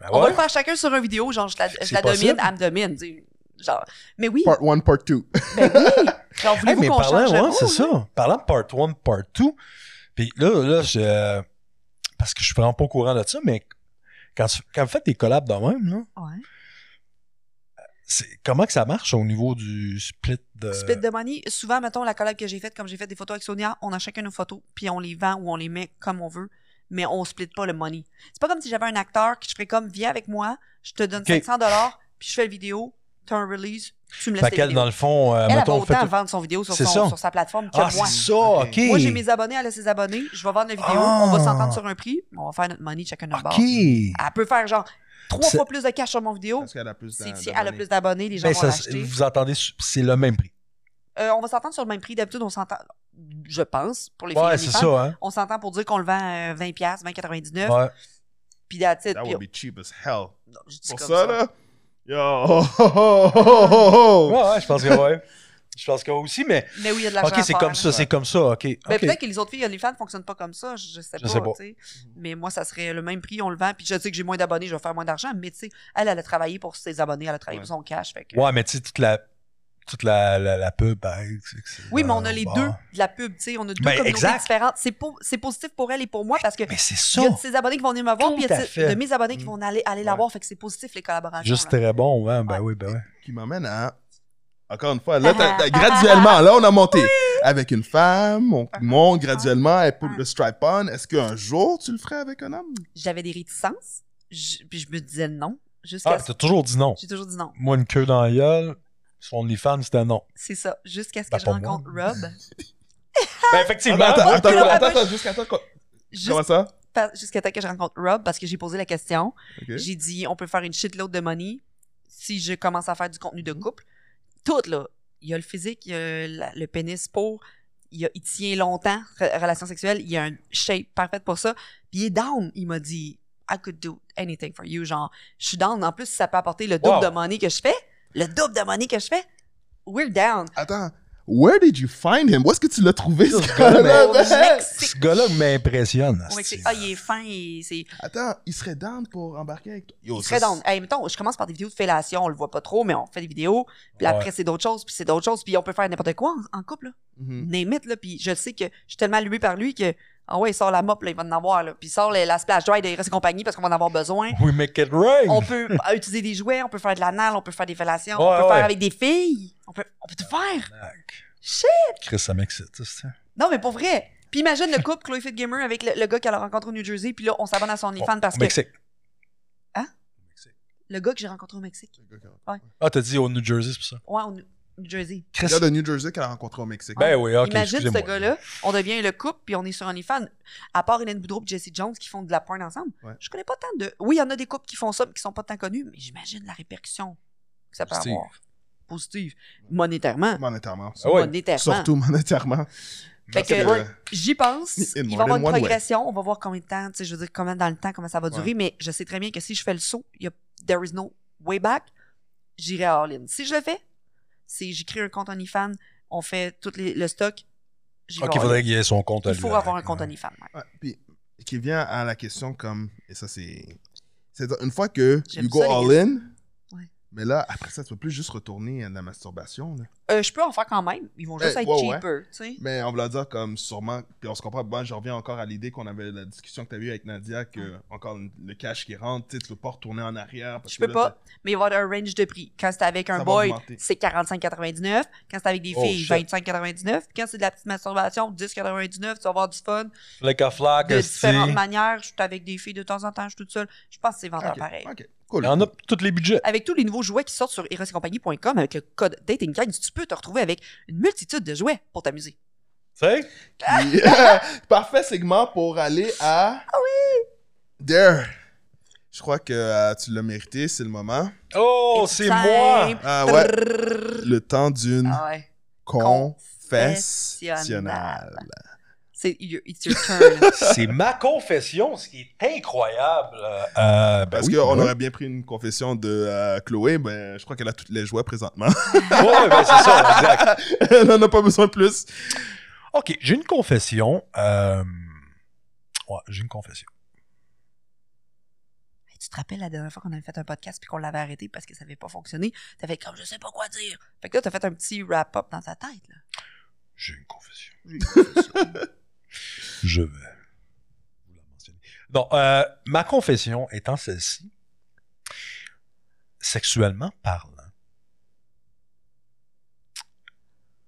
Ben On va le faire chacun sur une vidéo, genre, je la, je C'est la domine, elle me domine. Genre, mais oui, Part 1, part 2. ben oui. Genre, Hey, voulez-vous mais qu'on parlant, change de ouais, c'est ça. Parlant de part 1, part 2, puis là, là, je... Parce que je suis vraiment pas au courant de ça, mais quand, tu- quand vous faites des collabs de même, là, Ouais. Comment que ça marche au niveau du split de... Split de money, souvent, mettons, la collab que j'ai faite, comme j'ai fait des photos avec Sonia, on a chacun nos photos, puis on les vend ou on les met comme on veut, mais on split pas le money. C'est pas comme si j'avais un acteur qui je ferais comme, viens avec moi, je te donne Ok. 500 dollars, puis je fais la vidéo, t'as un release, tu me laisses Fait qu'elle, dans le fond, euh, Elle, mettons, autant fait- vendre son vidéo sur, son- sa plateforme que Ah, moi. c'est ça, OK. Moi, j'ai mes abonnés, elle a ses abonnés, je vais vendre la vidéo, Ah. on va s'entendre sur un prix, on va faire notre money chacun de notre OK. bord. Elle peut faire genre trois C'est- fois plus de cash sur mon vidéo. Parce qu'elle a plus C'est d'a- si elle a d'abonnés. plus d'abonnés, les gens Ben, vont l'acheter. vous entendez, c'est le même prix. Euh, on va s'entendre sur le même prix. D'habitude, on s'entend, je pense, pour les Ouais, filles c'est OnlyFans, ça, hein. On s'entend pour dire qu'on le vend euh, 20$, 20,99$. Ouais. Puis that's it. That would be cheap as hell. non, je dis Pour comme ça, là? Yo! ho, ho, ho, ho, ho. Ouais, ouais, je pense que ouais. Je pense que aussi, mais. Mais oui, il y a de l'argent Ok, c'est comme ça, c'est comme ça, ok. Ben. Peut-être que les autres filles OnlyFans ne fonctionnent pas comme ça, je, sais Je pas. sais pas. Mais moi, ça serait le même prix, on le vend. Puis je sais que j'ai moins d'abonnés, je vais faire moins d'argent. Mais tu sais, elle, elle a travaillé pour ses abonnés, elle a travaillé Ouais. pour son cash. Fait que- Ouais, mais tu sais, toute la. Toute la, la, la pub, ben, c'est- Oui, mais on a les deux de la pub, tu sais. On a deux Ben, communautés exact. différentes. C'est po- c'est positif pour elle et pour moi parce que Mais c'est il y a ça. de ses abonnés qui vont venir me voir, puis il y a de, mes abonnés qui Mm. vont aller, aller la voir. Fait que c'est positif, les collaborations. Juste là. très bon, ouais, ben Ouais. oui, ben oui. Qui m'amène à. Encore une fois, là, t'as- t'as- graduellement, là, on a monté. Avec une femme, on monte graduellement, elle put Ah. le stripe on. Est-ce qu'un jour, tu le ferais avec un homme? J'avais des réticences, je- puis je me disais non. Jusqu'à Ah, t'as toujours dit non. J'ai toujours dit non. Moi, une queue dans la gueule, sur OnlyFans, c'était non. C'est ça. Jusqu'à ce que Ben, je moi. rencontre Rob. Ben, effectivement. Attends, attends, attends, Ah, attends, attends, jusqu'à qu'on- Juste- Comment ça? Jusqu'à temps que je rencontre Rob, parce que j'ai posé la question. Ok. J'ai dit, on peut faire une shitload de money si je commence à faire du contenu de Mhm. couple. Tout, là. Il y a le physique, il y a la- le pénis pour. Il, y a- il tient longtemps, re- relation sexuelle. Il y a un shape parfait pour ça. Puis il est down. Il m'a dit, I could do anything for you. Genre, je suis down. En plus, ça peut apporter le double Wow. de money que je fais, le double de money que je fais, we're down. Attends, where did you find him? Où est-ce que tu l'as trouvé, ce gars-là. Ce gars-là m'impressionne. Ah, il est fin. il- c'est Attends, il serait down pour embarquer avec toi? Yo, Il serait down. Hey, mettons, je commence par des vidéos de fellation, on le voit pas trop, mais on fait des vidéos. Puis Ouais. après, c'est d'autres choses, puis c'est d'autres choses. Puis on peut faire n'importe quoi en, en couple, là. Name it, là. Puis je sais que je suis tellement allumé par lui que, ah ouais, il sort la mop, là, il va en avoir, là. Puis il sort le- la splash dry de et compagnie parce qu'on va en avoir besoin. We make it rain. On peut euh, utiliser des jouets, on peut faire de l'anal, on peut faire des fellations, Ouais, on peut ouais. faire avec des filles. On peut, on peut tout faire. Shit! Chris, ça m'excite, ça, c'est- Non, mais pour vrai. Puis imagine le couple Chloé Fit Gamer avec le, le gars qu'elle a rencontré au New Jersey, puis là, on s'abonne à son OnlyFans parce Au que Mexique. le gars que j'ai rencontré au Mexique. Ah, t'as dit au New Jersey, c'est pour ça? Ouais, au New New Jersey. Chris. Le gars de New Jersey qu'elle a rencontré au Mexique. Ben oui, ok. Imagine ce gars-là, on devient le couple, puis on est sur OnlyFans. À part Hélène Boudreau et Jesse Jones qui font de la porn ensemble, Ouais. je connais pas tant de. Oui, il y en a des couples qui font ça, mais qui sont pas tant connus, mais j'imagine la répercussion que ça peut Positive. avoir. Positive. Monétairement. Monétairement. Ah ouais. Monétairement. Surtout monétairement. Fait que- J'y pense. Il va y avoir une way. progression. On va voir combien de temps, tu sais, je veux dire, combien dans le temps, comment ça va durer, Ouais. mais je sais très bien que si je fais le saut, il y a there is no way back, j'irai à All-In. Si je le fais, si j'écris un compte OnlyFans, on fait tout les- le stock, Ok, il faudrait qu'il y ait son compte Il lui, faut avoir un compte. OnlyFans. ouais. Ouais, puis, qui vient à la question comme, et ça c'est, c'est une fois que J'aime you go all in. Mais là, après ça, tu peux plus juste retourner à la masturbation. Là. Euh, je peux en faire quand même. Ils vont juste Eh, être ouais, ouais. cheaper, tu sais. Mais on va dire comme sûrement, puis on se comprend, bon, je reviens encore à l'idée qu'on avait la discussion que tu as eue avec Nadia, que encore le cash qui rentre, tu sais, tu peux pas retourner en arrière. Parce Je que peux là, pas. Mais il va y avoir un range de prix. Quand c'est avec un Ça boy, c'est 45,99. Quand c'est avec des Oh, filles, shit. 25,99. Quand c'est de la petite masturbation, 10,99. Tu vas avoir du fun. Flag, De différentes manières. Je suis avec des filles de temps en temps, je suis toute seule. Je pense que c'est vendeur pareil. ok, cool. Il y en a tous les budgets. Avec tous les nouveaux jouets qui sortent sur eroscompagnie.com avec le code DatingGuide, tu peux te retrouver avec une multitude de jouets pour t'amuser. Tu sais? Puis, Parfait segment pour aller à. Ah oui! There! Je crois que euh, tu l'as mérité, c'est le moment. Oh, c'est moi! Ah ouais, le temps d'une Ah ouais. confessionnale. C'est your- it's your turn. C'est ma confession, ce qui est incroyable. Euh, ben Parce oui, qu'on ouais. aurait bien pris une confession de euh, Chloé, ben, je crois qu'elle a toutes les jouets présentement. Ouais, ben c'est ça, exact. Elle n'en a pas besoin de plus. OK, j'ai une confession. Euh... Ouais, j'ai une confession. Hey, tu te rappelles la dernière fois qu'on avait fait un podcast puis qu'on l'avait arrêté parce que ça n'avait pas fonctionné? T'avais comme je sais pas quoi dire. Fait que là, t'as fait un petit wrap-up dans ta tête. J'ai une confession. J'ai une confession. Je vais vous la mentionner. Non, euh, ma confession étant celle-ci, sexuellement parlant,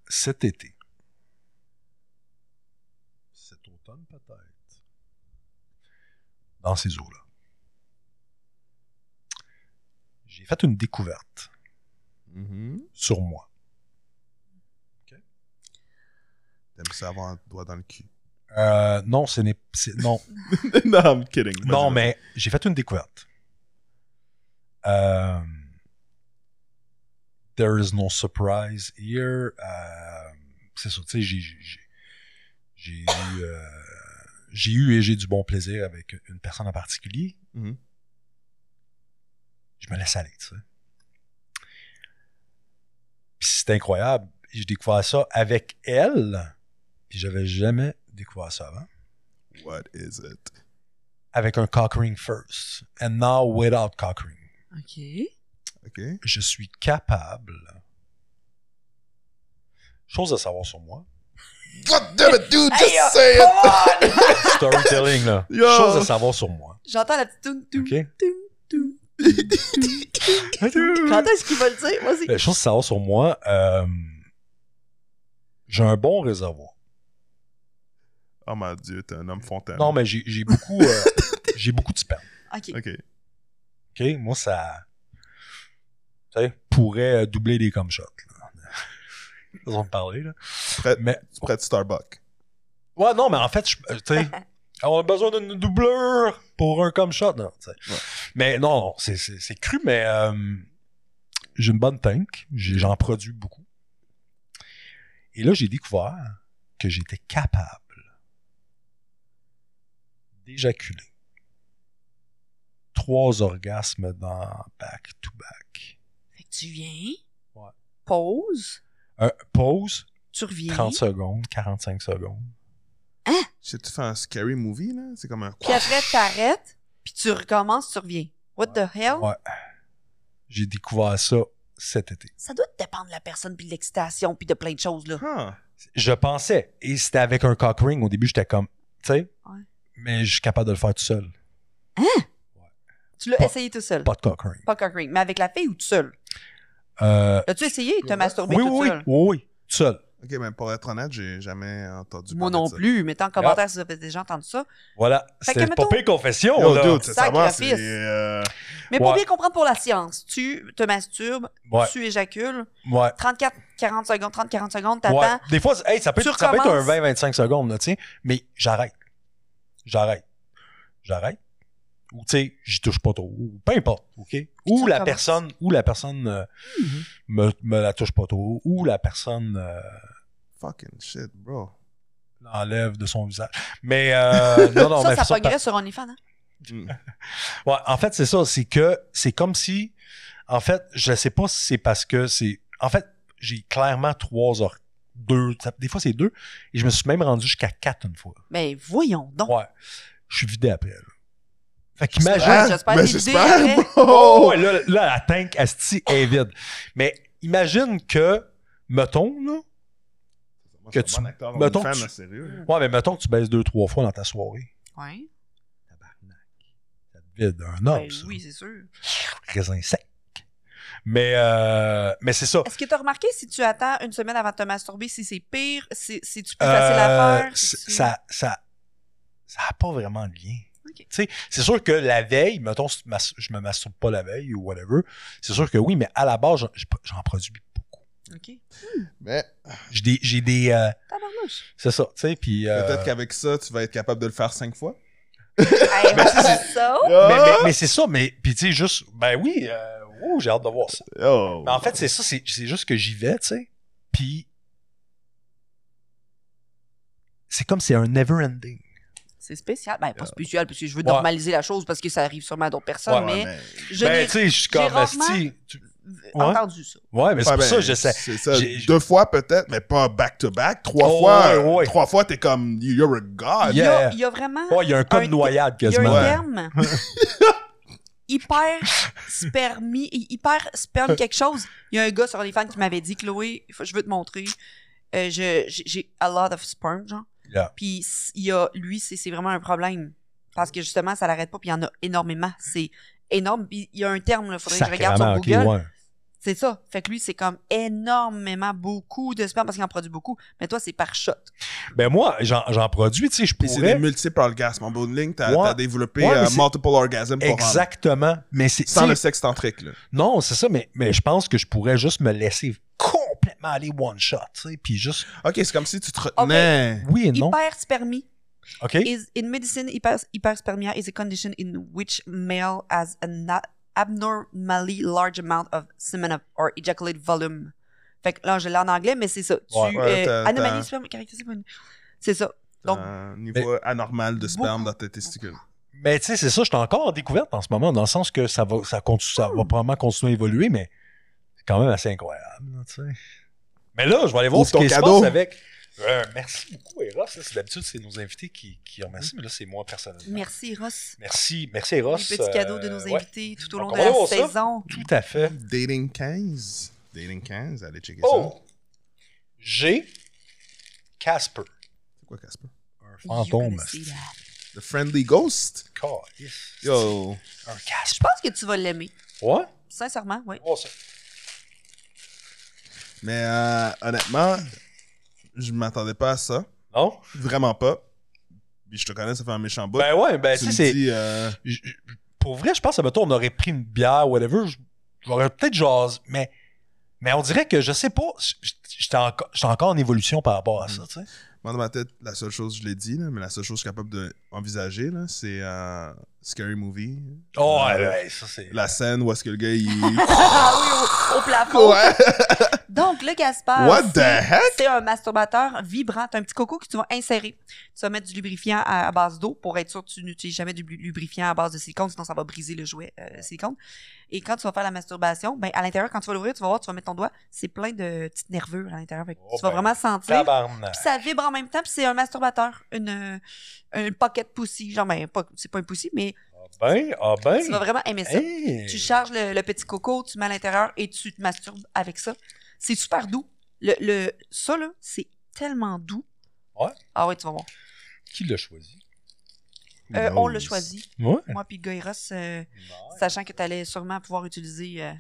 cet été, cet automne peut-être, dans ces eaux-là, j'ai fait une découverte sur moi. T'aimes ça avoir un doigt dans le cul. Euh, non, ce n'est, c'est- non, non, I'm kidding. Non, mais j'ai fait une découverte. Euh, there is no surprise here. Euh, c'est ça, tu sais, j'ai, j'ai, j'ai- j'ai eu, euh, j'ai eu et j'ai du bon plaisir avec une personne en particulier. Mhm. Je me laisse aller, tu sais. Puis c'est incroyable. J'ai découvert ça avec elle. Puis j'avais jamais découvert ça avant. What is it? Avec un cock ring first. And now without cock ring. OK. OK. je suis capable. Chose à savoir sur moi. God damn it, dude, just Hey, uh, say it! Storytelling, là. Yo. Chose à savoir sur moi. J'entends la petite toune, toune, OK? toune, toune. Quand est-ce qu'il va le dire? Vas-y. La chose à savoir sur moi, euh, j'ai un bon réservoir. Oh mon dieu, t'es un homme fontaine. Non, mais j'ai j'ai beaucoup, euh, j'ai beaucoup de sperme. OK. OK. OK? Moi, ça, tu sais, pourrait euh, doubler des comme shots. Là. Façon de parler, là. Prêt, Mais, tu prêtes Starbucks? ouais, non, mais en fait, euh, tu sais, on a besoin d'une doubleur pour un comme shot, non, tu sais. Ouais. Mais non, non, c'est- c'est c'est cru, mais euh, j'ai une bonne tank. J'ai- J'en produis beaucoup. Et là, j'ai découvert que j'étais capable d'éjaculer trois orgasmes dans back-to-back. Fait que tu viens. Ouais. Pause. Euh, pause, Tu reviens. 30 secondes, 45 secondes. Je sais, tu fais un scary movie, là? C'est comme un... Puis après, t'arrêtes. Puis tu recommences, tu reviens. What the hell? Ouais. J'ai découvert ça cet été. Ça doit dépendre de la personne, puis de l'excitation, puis de plein de choses, là. Je pensais, et c'était avec un cock ring. Au début, j'étais comme, tu sais. Mais je suis capable de le faire tout seul. Tu l'as essayé tout seul? Pas de cock ring. Pas cock ring. Mais avec la fille ou tout seul? Euh, L'as-tu essayé de te masturber oui, tout oui, seul? oui, oui, tout seul. OK, mais pour être honnête, j'ai jamais entendu Moi non de ça. plus. Mettez en commentaire si vous avez déjà entendu ça. Voilà. C'était pas pire confession, Yo, là. dude, savoir, euh, Mais pour Ouais. bien comprendre pour la science, tu te masturbes, Ouais, tu éjacules, ouais. 34-40 secondes, 30-40 secondes, t'attends. Ouais. Des fois, hey, ça peut, Tu être- ça peut être un recommences. 20-25 secondes, là, tu mais j'arrête. J'arrête. J'arrête. Ou, tu sais, j'y touche pas trop. Ou peu importe, OK? Ou la personne, ou la personne euh, Mhm. me, me la touche pas trop. Ou la personne euh, Fucking shit, bro. l'enlève de son visage. Mais, euh, non, non, ça, mais ça pognerait sur OnlyFans, hein? Mm. Ouais, en fait, c'est ça. C'est que c'est comme si. En fait, je sais pas si c'est parce que c'est. En fait, j'ai clairement trois heures. Deux. ça- Des fois, c'est deux. Et je me suis même rendu jusqu'à quatre une fois. Mais voyons donc. Ouais. Je suis vidé après. là. Fait qu'imagine. Hein? j'espère Ben, j'espère, après. Oh, bro! ouais, là, là, la tank asti est vide. Mais imagine que, mettons, là. Moi, que tu- bon acteur, mettons que tu- sérieux. Ouais, mais mettons que tu baisses deux, trois fois dans ta soirée. Ouais. Ça te vide un homme, Ben ça. oui, c'est sûr. Raisin sec. Mais, euh, mais c'est ça. Est-ce que tu as remarqué si tu attends une semaine avant de te masturber, si c'est pire, si si tu plus facile à faire? si c- tu- Ça, ça, ça a pas vraiment de lien. Ok. Tu sais, c'est sûr que la veille, mettons, si tu mas- je me masturbe pas la veille ou whatever, c'est sûr que oui, mais à la base, j'en- j'en produis beaucoup. OK. Mais J'ai des, j'ai des, euh, c'est ça, tu sais, puis. euh, peut-être qu'avec ça, tu vas être capable de le faire cinq fois. Ça? mais, mais, mais c'est ça, mais puis tu sais, juste, ben oui, euh, ouh, j'ai hâte de voir ça. Oh. Mais en fait, c'est ça, c'est juste que j'y vais, tu sais, puis c'est comme c'est un never ending. C'est spécial. Ben, pas spécial, parce que je veux Ouais. normaliser la chose parce que ça arrive sûrement à d'autres personnes, Ouais, mais, mais- je ben, tu sais, je suis j'ai comme, rarement- asti, tu- ouais. entendu ça. ouais, mais c'est Ouais, pour ben, ça, j'essaie. C'est ça. j'ai- Deux fois peut-être, mais pas back-to-back. Trois Oh, fois, ouais, ouais. trois fois, t'es comme, you're a god. Il y, a, il y a vraiment Ouais, il y a un code Un- noyade il y a quasiment. un terme hyper spermi, hyper sperme quelque chose. Il y a un gars sur les fans qui m'avait dit, Chloé, je veux te montrer. Euh, je- j'ai j'ai a lot of sperm, genre. Yeah. Puis il y a, lui, c'est c'est vraiment un problème. Parce que justement, ça l'arrête pas, puis il y en a énormément. C'est énorme. Puis il y a un terme, il faudrait que je regarde sur Google. ouais. C'est ça. Fait que lui, c'est comme énormément beaucoup de sperme parce qu'il en produit beaucoup. Mais toi, c'est par shot. Ben moi, j'en j'en produis, tu sais, je Puis c'est pourrais. des multiples orgasmes. En bout de ligne, t'as Ouais. développé Ouais, euh, multiple orgasms pour Exactement. Mais c'est. Sans le sexe tantrique, là. Non, c'est ça, mais, mais je pense que je pourrais juste me laisser complètement aller one shot, tu sais, puis juste. Ok, c'est comme si tu te retenais. Oui et non. Hyperspermie OK? is in medicine hyper, hyperspermia is a condition in which male has a- abnormally large amount of semen of- or ejaculate volume. Fait que là, je l'ai en anglais, mais c'est ça. Tu, Ouais, ouais, euh, anomalie sperme C'est ça. Donc, un niveau anormal de sperme beaucoup. dans tes testicules. Mais tu sais, c'est ça, je suis encore en découverte en ce moment, dans le sens que ça va, ça continue, ça va probablement continuer à évoluer, mais c'est quand même assez incroyable. Mais là, je vais aller voir Ouvre ce ton qui se cadeau. passe avec. Euh, merci beaucoup, Eros. D'habitude, c'est nos invités qui, qui remercient, mais là, c'est moi personnellement. merci, Ross. Merci, merci, Eros. Les petits cadeaux de nos Euh, ouais, invités tout au long Donc, de la ça. saison. tout à fait. Dating 15. Dating 15, allez checker Oh! J'ai Casper, ça. C'est quoi, Casper? un fantôme. The Friendly Ghost? Calisse. Yo. Un Je pense que tu vas l'aimer. Ouais? Sincèrement, oui. Ça. Mais euh, honnêtement, je m'attendais pas à ça. Non? Vraiment pas. Puis je te connais, ça fait un méchant bout. Ben ouais, ben tu sais, c'est. euh, pour vrai, je pense que mettons, on aurait pris une bière, whatever, je- j'aurais peut-être jase, mais, mais on dirait que je sais pas, j'étais encore, j'étais encore en évolution par rapport à ça, tu sais. moi, dans ma tête, la seule chose, je l'ai dit, là, mais la seule chose que je suis capable d'envisager, c'est euh, Scary Movie. Oh, Euh, ouais, ouais, ça c'est. La scène où est-ce que le gars, il... Ah oui, au, au plafond. ouais! Donc, le Gaspard, What the c'est- heck? c'est un masturbateur vibrant. T'as un petit coco que tu vas insérer. Tu vas mettre du lubrifiant à, à base d'eau pour être sûr que tu n'utilises jamais du lu- lubrifiant à base de silicone, sinon ça va briser le jouet euh, silicone. Et quand tu vas faire la masturbation, ben, à l'intérieur, quand tu vas l'ouvrir, tu vas voir, tu vas mettre ton doigt, c'est plein de petites nervures à l'intérieur. Fait Oh tu vas ben, vraiment sentir. Puis ça vibre en même temps, puis c'est un masturbateur. Une, euh, un pocket pussy. Genre, ben, c'est pas un pussy, mais Ah ben, ah ben. tu vas vraiment aimer ça. Hey. Tu charges le, le petit coco, tu mets à l'intérieur et tu te masturbes avec ça. C'est super doux. Le, le, ça, là, c'est tellement doux. Ouais. Ah ouais, tu vas voir. Qui l'a choisi? Euh, on l'a choisi. Ouais. Moi puis Goiros, euh, sachant que tu allais sûrement pouvoir utiliser. euh,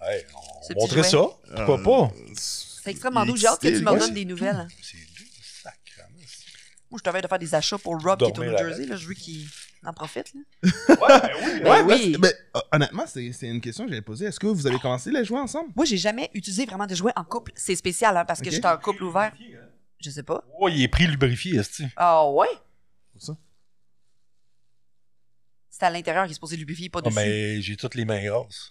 Hey, on Ce montrer ça. Euh, Pourquoi pas? c'est extrêmement doux. J'ai hâte que tu me Ouais, donnes des nouvelles. C'est doux, sacrément. Moi, je t'avais de faire des achats pour Rob qui est au New. Jersey. Là, je veux qu'il en profite. Là. Ouais, ben oui. Ben Ouais, oui. mais, mais, euh, honnêtement, c'est c'est une question que j'allais poser. Est-ce que vous avez commencé les jouer ensemble? Moi, j'ai jamais utilisé vraiment de jouets en couple. C'est spécial hein, parce que j'étais en couple ouvert. Je sais pas. Oh, il est pris lubrifié, est Ah ouais? Pour ça? C'est à l'intérieur qui est supposé lubrifier, pas Oh, dessus. mais j'ai toutes les mains grasses.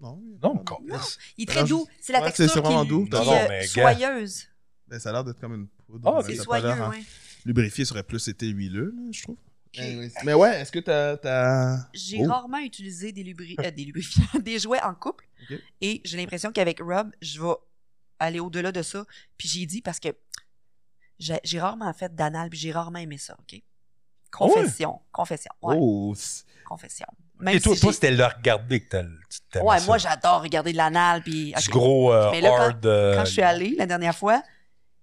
Non. Non, câlisse. Il est très Alors, doux. C'est la ouais, texture c'est- c'est vraiment qui, doux. qui Non, est non, mais soyeuse. Ben, ça a l'air d'être comme une poudre. Ah, mais ok. C'est soyeux, l'air, Lubrifié serait plus été huileux, là, je trouve. Anyways. Mais ouais, est-ce que t'as. t'as- J'ai Oh. rarement utilisé des, lubri- euh, des lubrifiants, des jouets en couple. Et j'ai l'impression qu'avec Rob, je vais aller au-delà de ça. Puis j'ai dit parce que j'ai rarement fait d'anal, puis j'ai rarement aimé ça, OK? Confession. Confession. Ouais, Oh, confession. Même Et toi, si toi c'était le regarder que t'as- tu Ouais, ça. moi, j'adore regarder de l'anal. Puis, Du ok. gros euh, Mais là, quand- hard. euh, Quand je suis allée la dernière fois,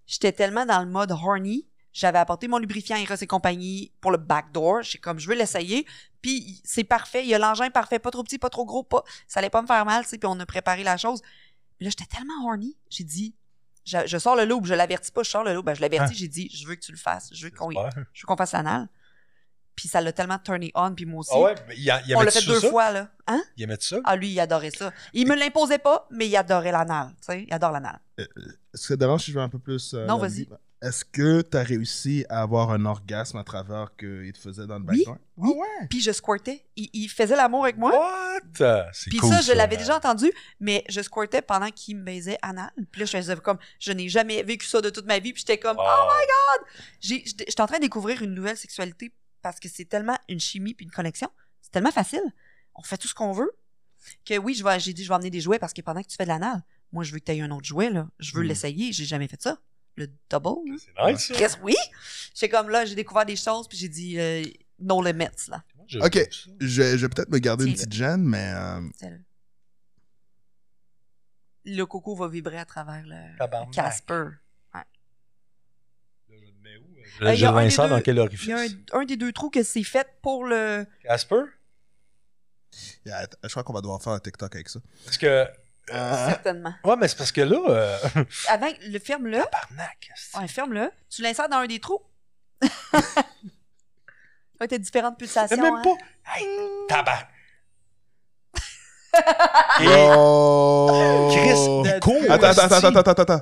j'étais tellement dans le mode horny. J'avais apporté mon lubrifiant Eros et compagnie pour le backdoor. J'ai comme, je veux l'essayer. Puis c'est parfait. Il y a l'engin parfait. Pas trop petit, pas trop gros. Pas... Ça allait pas me faire mal, tu sais. Puis on a préparé la chose. Puis là, j'étais tellement horny. J'ai dit, je, je sors le loup. Je l'avertis pas, je sors le loup. Ben, je l'avertis. Hein? J'ai dit, je veux que tu le fasses. Je veux qu'on, veux qu'on fasse l'anal. Puis ça l'a tellement turné on. Puis moi aussi. Ah ouais, mais il, y a- il y on l'a fait deux ça? fois, là. Hein? Il aimait ça? Ah, lui, il adorait ça. Il me l'imposait pas, mais il adorait l'anal. Tu sais, il adore l'anal. Est-ce que ça te dérange si je vais un peu plus. euh, Non, vas-y. Est-ce que tu as réussi à avoir un orgasme à travers qu'il te faisait dans le Oui, backdoor? oui. Ah ouais? Puis je squirtais. Il, il faisait l'amour avec moi. What? C'est Puis cool, ça, je l'avais déjà entendu, mais je squirtais pendant qu'il me baisait anal. Puis là, je faisais comme, je n'ai jamais vécu ça de toute ma vie. Puis j'étais comme, oh my god! J'ai- J'étais en train de découvrir une nouvelle sexualité parce que c'est tellement une chimie puis une connexion. C'est tellement facile. On fait tout ce qu'on veut. Que oui, j'ai dit, je vais emmener des jouets parce que pendant que tu fais de l'anal, moi, je veux que tu aies un autre jouet, là. Je veux Mm. l'essayer. J'ai jamais fait ça. Le double, là. C'est nice, ça. Qu'est-ce- oui! J'étais comme là, j'ai découvert des choses, puis j'ai dit, euh, no limits, là. Moi, j'aime Ok. ça. Je, vais- je vais peut-être me garder une petite gêne, mais. euh, le... le coco va vibrer à travers le. Casper. Je, y je a un des l'insère deux- dans quel Il y a orifice? un, un des deux trous que c'est fait pour le. Casper? yeah, je crois qu'on va devoir faire un TikTok avec ça. Parce que... Certainement. Ouais, mais c'est parce que là... Euh... Avant, le ferme-le. Ouais, ferme-le. Tu l'insères dans un des trous. Ouais, t'as différentes Mais pulsations. même hein. pas... Hey, tabac. Et Oh! Chris, il court. Attends, attends, attends, attends, attends, attends.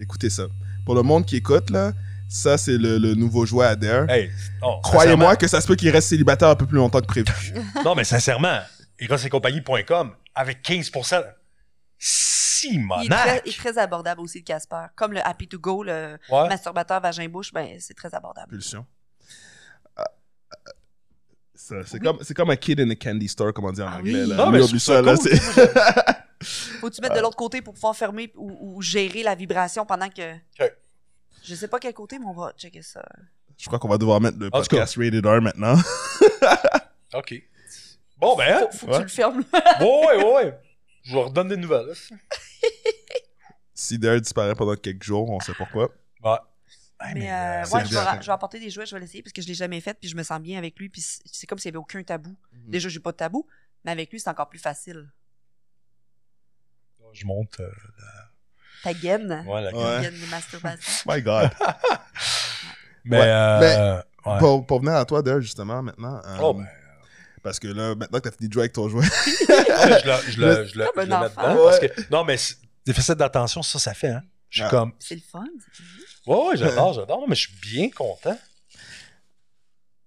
Écoutez ça. Pour le monde qui écoute, là, ça, c'est le, le nouveau jouet Adair. Hey, Croyez-moi que ça se peut qu'il reste célibataire un peu plus longtemps que prévu. Non, mais sincèrement, erosetcompagnie.com, avec 15%, si Il est, très, il est très abordable aussi, le Casper. Comme le Happy to Go, le Ouais. masturbateur vagin-bouche, ben, c'est très abordable. Pulsion. Ah, ça, c'est comme, c'est comme un kid in a candy store, comme on dit en Ah anglais. oui. Là. Non, mais oublie ça, là. cool, c'est- Faut que tu mettes de l'autre côté pour pouvoir fermer ou, ou gérer la vibration pendant que. Ok. Je sais pas quel côté, mais on va checker ça. Je crois qu'on va devoir mettre le podcast Rated R maintenant. OK. Bon, ben, Faut, faut que Ouais. tu le fermes. ouais, ouais, ouais. Je vous redonne des nouvelles. Si Dare disparaît pendant quelques jours, on sait pourquoi. Ouais. Hey, mais mais, euh, euh, ouais, je vais, je apporter des jouets, je vais l'essayer parce que je l'ai jamais fait, puis je me sens bien avec lui, puis c'est comme s'il n'y avait aucun tabou. Mhm. Déjà, j'ai pas de tabou, mais avec lui, c'est encore plus facile. Je monte. euh, Ta gaine, ouais, la Ouais. gaine de masturbation. My God. Mais, Ouais, euh, ouais. pour, pour venir à toi, Dare, justement, maintenant. euh, Oh, ben, Parce que là, maintenant que t'as fini de jouer avec ton jouet. je le, je le, je le, Comme un je le mets enfant. dedans. Parce que, non, mais c'est- déficit d'attention, ça, ça fait, hein. Je suis Ah. comme, C'est le fun. ouais, ouais, j'adore, j'adore, Non, mais je suis bien content.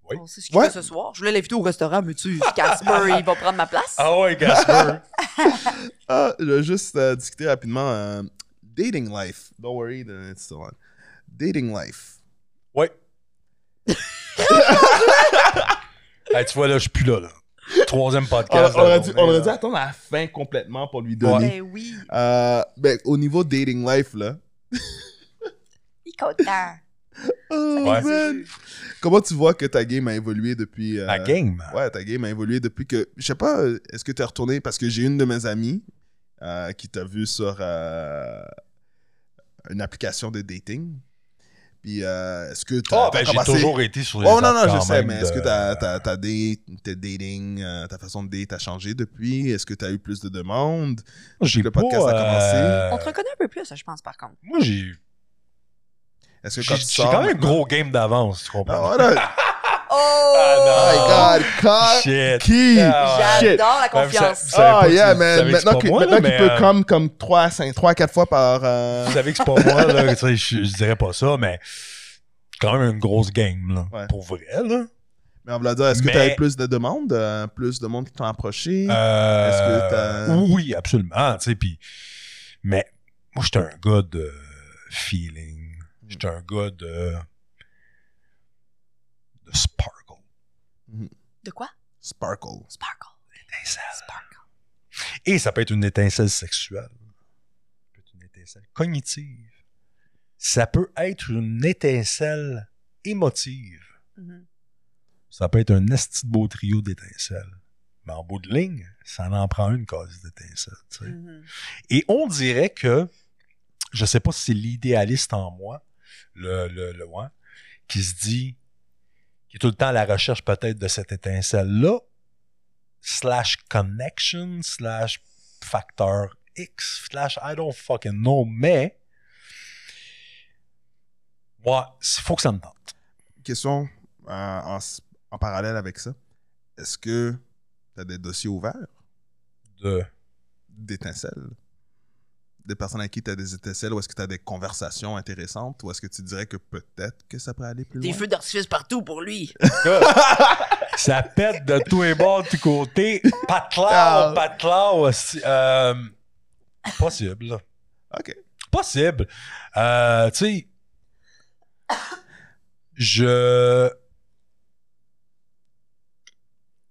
Oui. On sait ce qu'il Ouais. fait ce soir. Je voulais l'inviter au restaurant, mais tu Casper, il va prendre ma place. Ah ouais, Gasper. Ah, je vais juste euh, discuter rapidement. euh, dating life. Don't worry, it's still on. Dating life. ouais. Hey, tu vois, là, je suis plus là, là. Troisième podcast. on aurait dû, on aurait là. dû attendre la fin complètement pour lui donner. Ben oui, Euh, ben, au niveau dating life, là. il est content. Oh, Ouais. man. Comment tu vois que ta game a évolué depuis. euh, La game? Ouais, ta game a évolué depuis que. Je sais pas, euh, est-ce que tu es retourné? Parce que j'ai une de mes amies euh, qui t'a vu sur euh, une application de dating. Puis, euh, est-ce que tu Ah, as, ben, j'ai toujours été sur les Oh non, non, je sais, mais est-ce que ta, ta, ta date, tes dating, euh, ta façon de date a changé depuis? Est-ce que tu as eu plus de demandes? J'ai le podcast pas, a commencé? euh, On te reconnaît un peu plus, je pense, par contre. Moi, j'ai Est-ce que j'ai quand tu j'ai sors quand même un gros game d'avance, tu comprends? Ah, voilà. Oh! Ah, My God, qui? Ah. J'adore la Ben, confiance. sa- vous savez Ah, yeah, man. savez que c'est Maintenant pas que- moi, maintenant là, qu'il peut euh, comme, comme 3, 5, 3, 4 fois par. euh, Vous savez que c'est pas moi, là. tu sais, Je, je dirais pas ça, mais c'est quand même une grosse game, là. Ouais. Pour vrai, là. Mais on va dire, est-ce que Mais- tu as eu plus de demandes? euh, plus de monde qui t'ont approché? Euh, Est-ce que t'as- Oui, absolument. Tu sais, puis... Mais moi, j'étais un gars de feeling. J'étais un gars de... de sparkle. De quoi? Sparkle. Sparkle. Étincelle. Sparkle. Et ça peut être une étincelle sexuelle. Ça peut être une étincelle cognitive. Ça peut être une étincelle émotive. Mhm. Ça peut être un esti de beau trio d'étincelles. Mais en bout de ligne, ça en prend une cause tu sais. Mhm. Et on dirait que, je sais pas si c'est l'idéaliste en moi, le, le, le ouais, qui se dit, qui est tout le temps à la recherche peut-être de cette étincelle-là, slash connection, slash facteur X, slash I don't fucking know, mais, moi, il faut que ça me tente. Question euh, en, en parallèle avec ça. Est-ce que tu as des dossiers ouverts? De, d'étincelles Des personnes avec qui tu as des étincelles ou est-ce que tu as des conversations intéressantes ou est-ce que tu dirais que peut-être que ça pourrait aller plus Des loin? feux d'artifice partout pour lui. ça pète de tous les bords, de tous côtés. Pas de Ah. de clair aussi. Euh, possible. là. Ok. Possible. Euh, tu sais, je...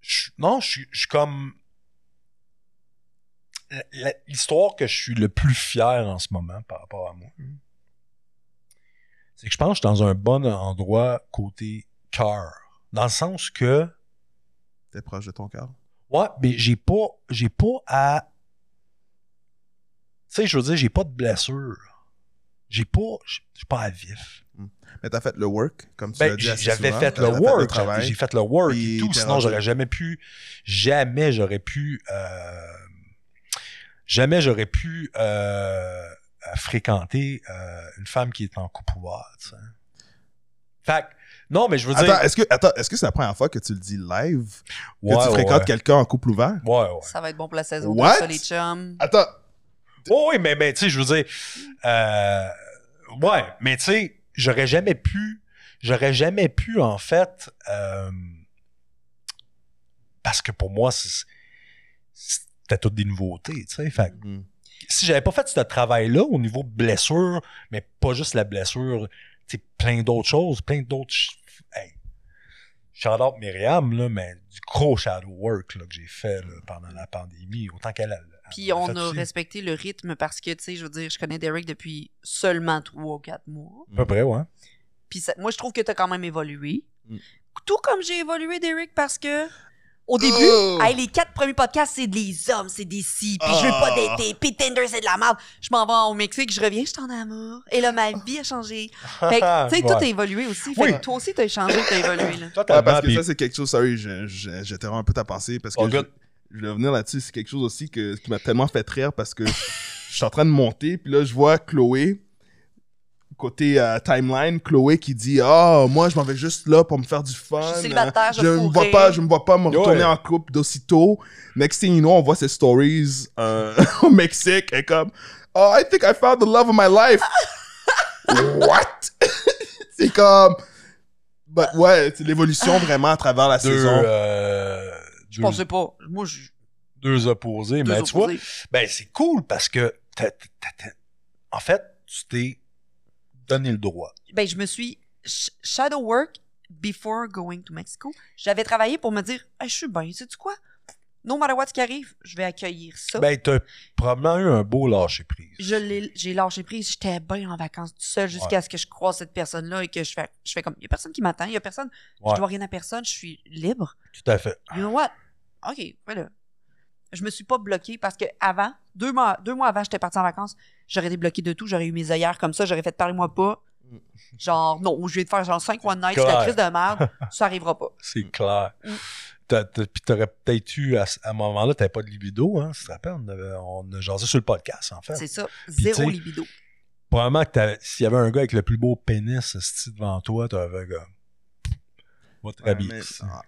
je- Non, je suis- je suis comme... La- L'histoire que je suis le plus fier en ce moment par rapport à moi, c'est que je pense que je suis dans un bon endroit côté cœur. Dans le sens que... T'es proche de ton cœur? Ouais, mais j'ai pas, j'ai pas à. Tu sais, je veux dire, j'ai pas de blessure. J'ai pas, je suis pas à vif. Mais t'as fait le work, comme tu Ben, l'as dit j'avais fait le work, j'ai fait le work et tout, sinon j'aurais jamais pu, jamais j'aurais pu, euh, jamais j'aurais pu euh, fréquenter euh, une femme qui est en couple ouvert, tu sais. Fait que, non, mais je veux dire, Attends, est-ce que, attends, est-ce que c'est la première fois que tu le dis live? Que ouais, tu ouais, fréquentes ouais. quelqu'un en couple ouvert? Ouais, ouais. Ça va être bon pour la saison What? 2, ça, les chums. Attends, Oh, oui, mais, mais tu sais, je veux dire, euh, ouais, mais tu sais, j'aurais jamais pu, j'aurais jamais pu, en fait, euh, parce que pour moi, c'est- c'était toutes des nouveautés, tu sais. Fait que Hmm. si j'avais pas fait ce travail-là au niveau blessure, mais pas juste la blessure, tu sais, plein d'autres choses, plein d'autres. ch- Hey, shout out Myriam, là, mais du gros shadow work là, que j'ai fait là, pendant la pandémie, autant qu'elle a. Puis on a aussi. respecté le rythme parce que, tu sais, je veux dire, je connais Derek depuis seulement 3 ou 4 mois. À peu près, ouais. Puis moi, je trouve que t'as quand même évolué. Mm. Tout comme j'ai évolué, Derek, parce que au début, Oh! hey, les quatre premiers podcasts, c'est des hommes, c'est des si, puis je veux pas Ah! d'été, puis Tinder, c'est de la merde. Je m'en vais au Mexique, je reviens, je suis en amour. Et là, ma vie a changé. Fait que, tu sais, tout a évolué aussi. Fait Oui. que toi aussi, t'as changé, t'as évolué, là. Ouais, Totalement, parce que puis- ça, c'est quelque chose, sorry, t'interromps un peu ta pensée, parce que Oh, je, je vais venir là-dessus, c'est quelque chose aussi que, qui m'a tellement fait rire, parce que je suis en train de monter, puis là, je vois Chloé, côté euh, timeline, Chloé qui dit « Ah, moi, je m'en vais juste là pour me faire du fun. Je suis célibataire, je je me vois pas, je me vois pas me Ouais. retourner en couple d'aussitôt. Next thing you know, on voit ses stories euh, au Mexique, et comme « Oh, I think I found the love of my life. » What? c'est comme... But ouais, c'est l'évolution vraiment à travers la deux, saison. euh, Je deux, pensais pas. Moi, je. deux opposés. deux mais tu vois, ben c'est cool parce que t'as- t'as- t'as- en fait, tu t'es donné le droit. Ben, je me suis. sh- Shadow work before going to Mexico. J'avais travaillé pour me dire, Hey, je suis bien, sais-tu quoi? No matter what qui arrive, je vais accueillir ça. Ben, t'as probablement eu un beau lâcher prise. Je j'ai lâché prise, j'étais bien en vacances tout seul jusqu'à ce que je croise cette personne-là et que je fais, je fais comme, il y a personne qui m'attend, il y a personne, Ouais, je dois rien à personne, je suis libre. tout à fait. You know what? OK, voilà. Je me suis pas bloqué parce que avant, deux mois, deux mois avant, j'étais partie en vacances, j'aurais été bloqué de tout, j'aurais eu mes œillères comme ça, j'aurais fait parler-moi pas. Genre, non, je vais te faire genre 5 one night, c'est la crise de merde, ça arrivera pas. C'est clair. Mm. Puis t'aurais peut-être eu, à, un moment-là, t'avais pas de libido, hein, tu te rappelles? On, avait, on a jasé sur le podcast, en fait. C'est ça, Puis, zéro libido. Probablement que s'il y avait un gars avec le plus beau pénis devant toi, t'avais comme... Ouais,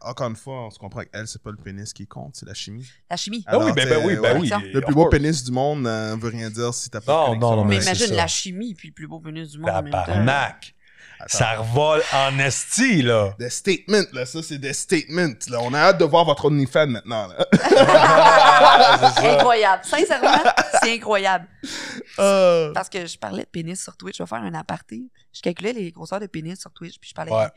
en- encore une fois, on se comprend qu'elle, c'est pas le pénis qui compte, c'est la chimie. La chimie. Ah oui, ben, ben oui, ben oui. Le plus beau course. pénis du monde euh, veut rien dire si t'as pas Non, non, non, mais mais imagine la chimie puis le plus beau pénis du monde. Tabarnak! Attends. Ça revole en esti, là. Des statements, là, ça c'est des statements. Là. On a hâte de voir votre OnlyFans maintenant. Là. Incroyable. Sincèrement, c'est incroyable. Euh, Parce que je parlais de pénis sur Twitch. Je vais faire un aparté. Je calculais les grosseurs de pénis sur Twitch. Puis je parlais Ouais. de-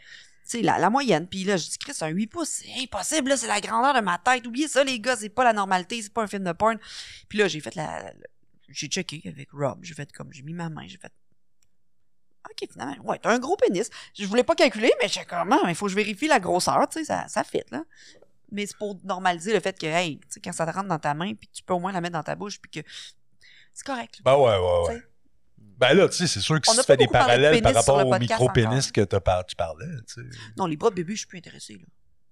sais, la, la moyenne. Puis là, je dis, Chris, un 8 pouces, c'est impossible. là, C'est la grandeur de ma tête. Oubliez ça, les gars. C'est pas la normalité. C'est pas un film de porn. Puis là, j'ai fait la. la- j'ai checké avec Rob. J'ai fait comme. J'ai mis ma main. J'ai fait. OK, finalement, ouais, t'as un gros pénis. Je voulais pas calculer, mais je sais comment, il faut que je vérifie la grosseur, tu sais, ça, ça fit, là. Mais c'est pour normaliser le fait que, hey, tu sais, quand ça te rentre dans ta main, puis tu peux au moins la mettre dans ta bouche, puis que c'est correct. là. Ben ouais, ouais, ouais. T'sais. Ben là, tu sais, c'est sûr que On si tu fais des de parallèles par rapport au micro-pénis que par- tu parlais, tu sais. Non, les bras de bébé, je suis plus intéressée, là.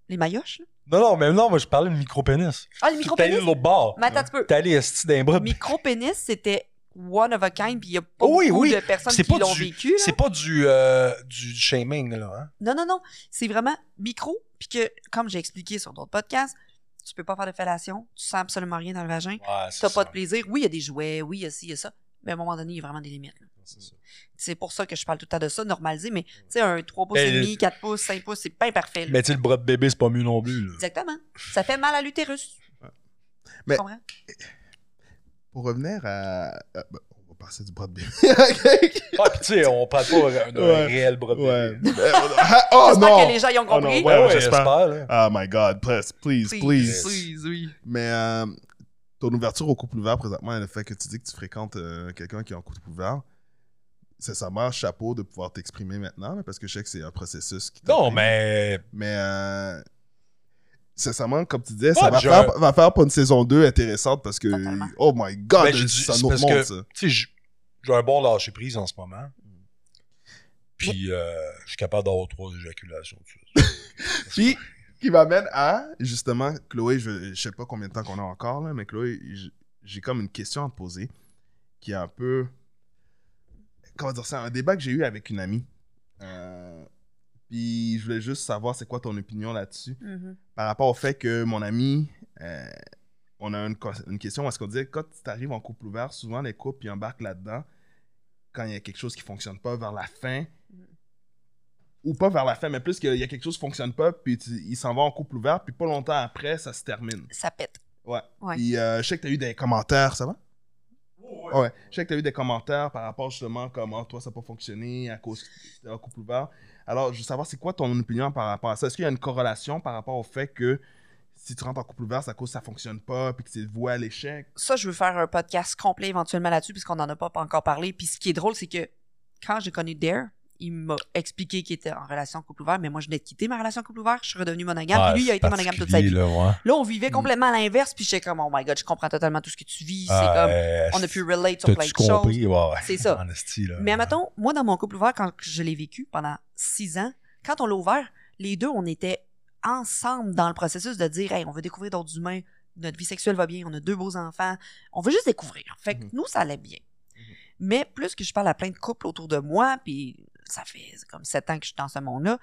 Les maillotches, là? Non, non, mais non, moi, je parlais de micro-pénis. Ah, le Tu t'es allé de micro-pénis? l'autre bord. Mais attends un petit peu. T'es allé esti d'un bras. Micro-pénis, c'était one of a kind, puis il y a pas Oui, beaucoup oui. de personnes C'est qui pas l'ont du- vécu. C'est pas du, euh, du shaming, là. Hein? Non, non, non. C'est vraiment micro, puis que, comme j'ai expliqué sur d'autres podcasts, tu peux pas faire de fellation, tu sens absolument rien dans le vagin, Ouais, t'as ça. pas de plaisir. Oui, il y a des jouets, oui, il y a ci, il y a ça, mais à un moment donné, il y a vraiment des limites. C'est pour ça que je parle tout le temps de ça, normaliser, mais tu sais, un 3 pouces Mais- et demi, 4 pouces, 5 pouces, c'est pas imparfait. là. Mais tu sais, le bras de bébé, c'est pas mieux non plus, là. Exactement. Ça fait mal à l'utérus. Mais- Tu comprends? Pour revenir à. à- ben, on va passer du bras de bébé. Ok. Ah, pis tu sais, on parle pas d'un Ouais. réel bras de Ouais. bébé. Euh, ah, oh J'espère non! que les gens y ont Oh non, compris. Ouais, Ouais, ouais, j'espère. Oh my god, please, please, Please, please. please, oui. Mais euh, ton ouverture au couple ouvert présentement, le fait que tu dis que tu fréquentes euh, quelqu'un qui est en couple ouvert, c'est ça marche, chapeau de pouvoir t'exprimer maintenant, là, parce que je sais que c'est un processus qui t'a Non, pris. mais. Mais euh, sincèrement, comme tu disais, ça va faire, va faire pour une saison 2 intéressante parce que, Totalement. oh my god, Ben, j'ai dit- c'est un autre parce monde, que- ça. Tu sais, j'ai un bon lâcher prise en ce moment. Puis, euh, je suis capable d'avoir trois éjaculations. Puis, qui m'amène à, justement, Chloé, je, je sais pas combien de temps qu'on a encore, là, mais Chloé, j'ai comme une question à te poser qui est un peu. Comment dire ça Un débat que j'ai eu avec une amie. Euh, puis, je voulais juste savoir c'est quoi ton opinion là-dessus Mhm. par rapport au fait que mon ami. euh, on a une, une question est-ce qu'on dit quand tu arrives en couple ouvert, souvent les couples ils embarquent là-dedans quand il y a quelque chose qui fonctionne pas vers la fin. Ou pas vers la fin, mais plus qu'il y a quelque chose qui fonctionne pas, puis tu- il s'en va en couple ouvert, puis pas longtemps après, ça se termine. Ça pète. Ouais. Ouais. Puis euh, je sais que tu as eu des commentaires, ça va? Ouais. Je sais que tu as eu des commentaires par rapport justement comment toi ça n'a pas fonctionné à cause d'un couple ouvert. Alors, je veux savoir, c'est quoi ton opinion par rapport à ça? Est-ce qu'il y a une corrélation par rapport au fait que si tu rentres en couple ouvert, c'est à cause que ça fonctionne pas, puis que c'est voué à l'échec? Ça, je veux faire un podcast complet éventuellement là-dessus, puisqu'on n'en a pas encore parlé. Puis ce qui est drôle, c'est que quand j'ai connu Dare, il m'a expliqué qu'il était en relation couple ouvert, mais moi, je venais de quitter ma relation couple ouvert, je suis redevenu monogame, Ouais, puis lui, il a été monogame toute sa vie. Là, ouais. Là, on vivait Mm. complètement à l'inverse, puis j'étais comme, oh my god, je comprends totalement tout ce que tu vis. C'est Ah, comme, euh, on a pu relate sur plein de choses. compris? Ouais, ouais. C'est ça. Là. Mais admettons, moi, dans mon couple ouvert, quand je l'ai vécu pendant six ans, quand on l'a ouvert, les deux, on était ensemble dans le processus de dire, hey, on veut découvrir d'autres humains, notre vie sexuelle va bien, on a deux beaux enfants, on veut juste découvrir. Fait que Mhm. nous, ça allait bien. Mhm. Mais plus que je parle à plein de couples autour de moi, puis ça fait comme sept ans que je suis dans ce monde-là,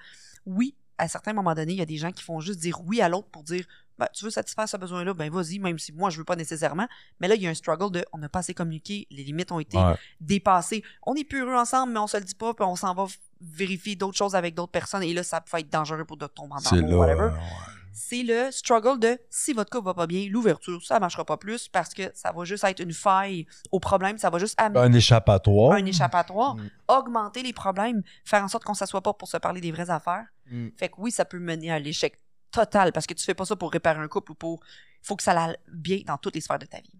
oui, à certains moments donnés, il y a des gens qui font juste dire oui à l'autre pour dire ben, tu veux satisfaire ce besoin-là, ben vas-y, même si moi je veux pas nécessairement. Mais là, il y a un struggle de on n'a pas assez communiqué, les limites ont été Ouais. dépassé. On est plus heureux ensemble, mais on se le dit pas, puis on s'en va vérifier d'autres choses avec d'autres personnes, et là, ça peut être dangereux pour de tomber en C'est là. whatever. ouais. C'est le struggle de si votre couple va pas bien, l'ouverture, ça marchera pas plus parce que ça va juste être une faille au problème, ça va juste amener Un échappatoire. un échappatoire, Mm. augmenter les problèmes, faire en sorte qu'on s'assoit pas pour se parler des vraies affaires. Mm. Fait que oui, ça peut mener à l'échec total parce que tu fais pas ça pour réparer un couple ou pour. Il faut que ça aille bien dans toutes les sphères de ta vie.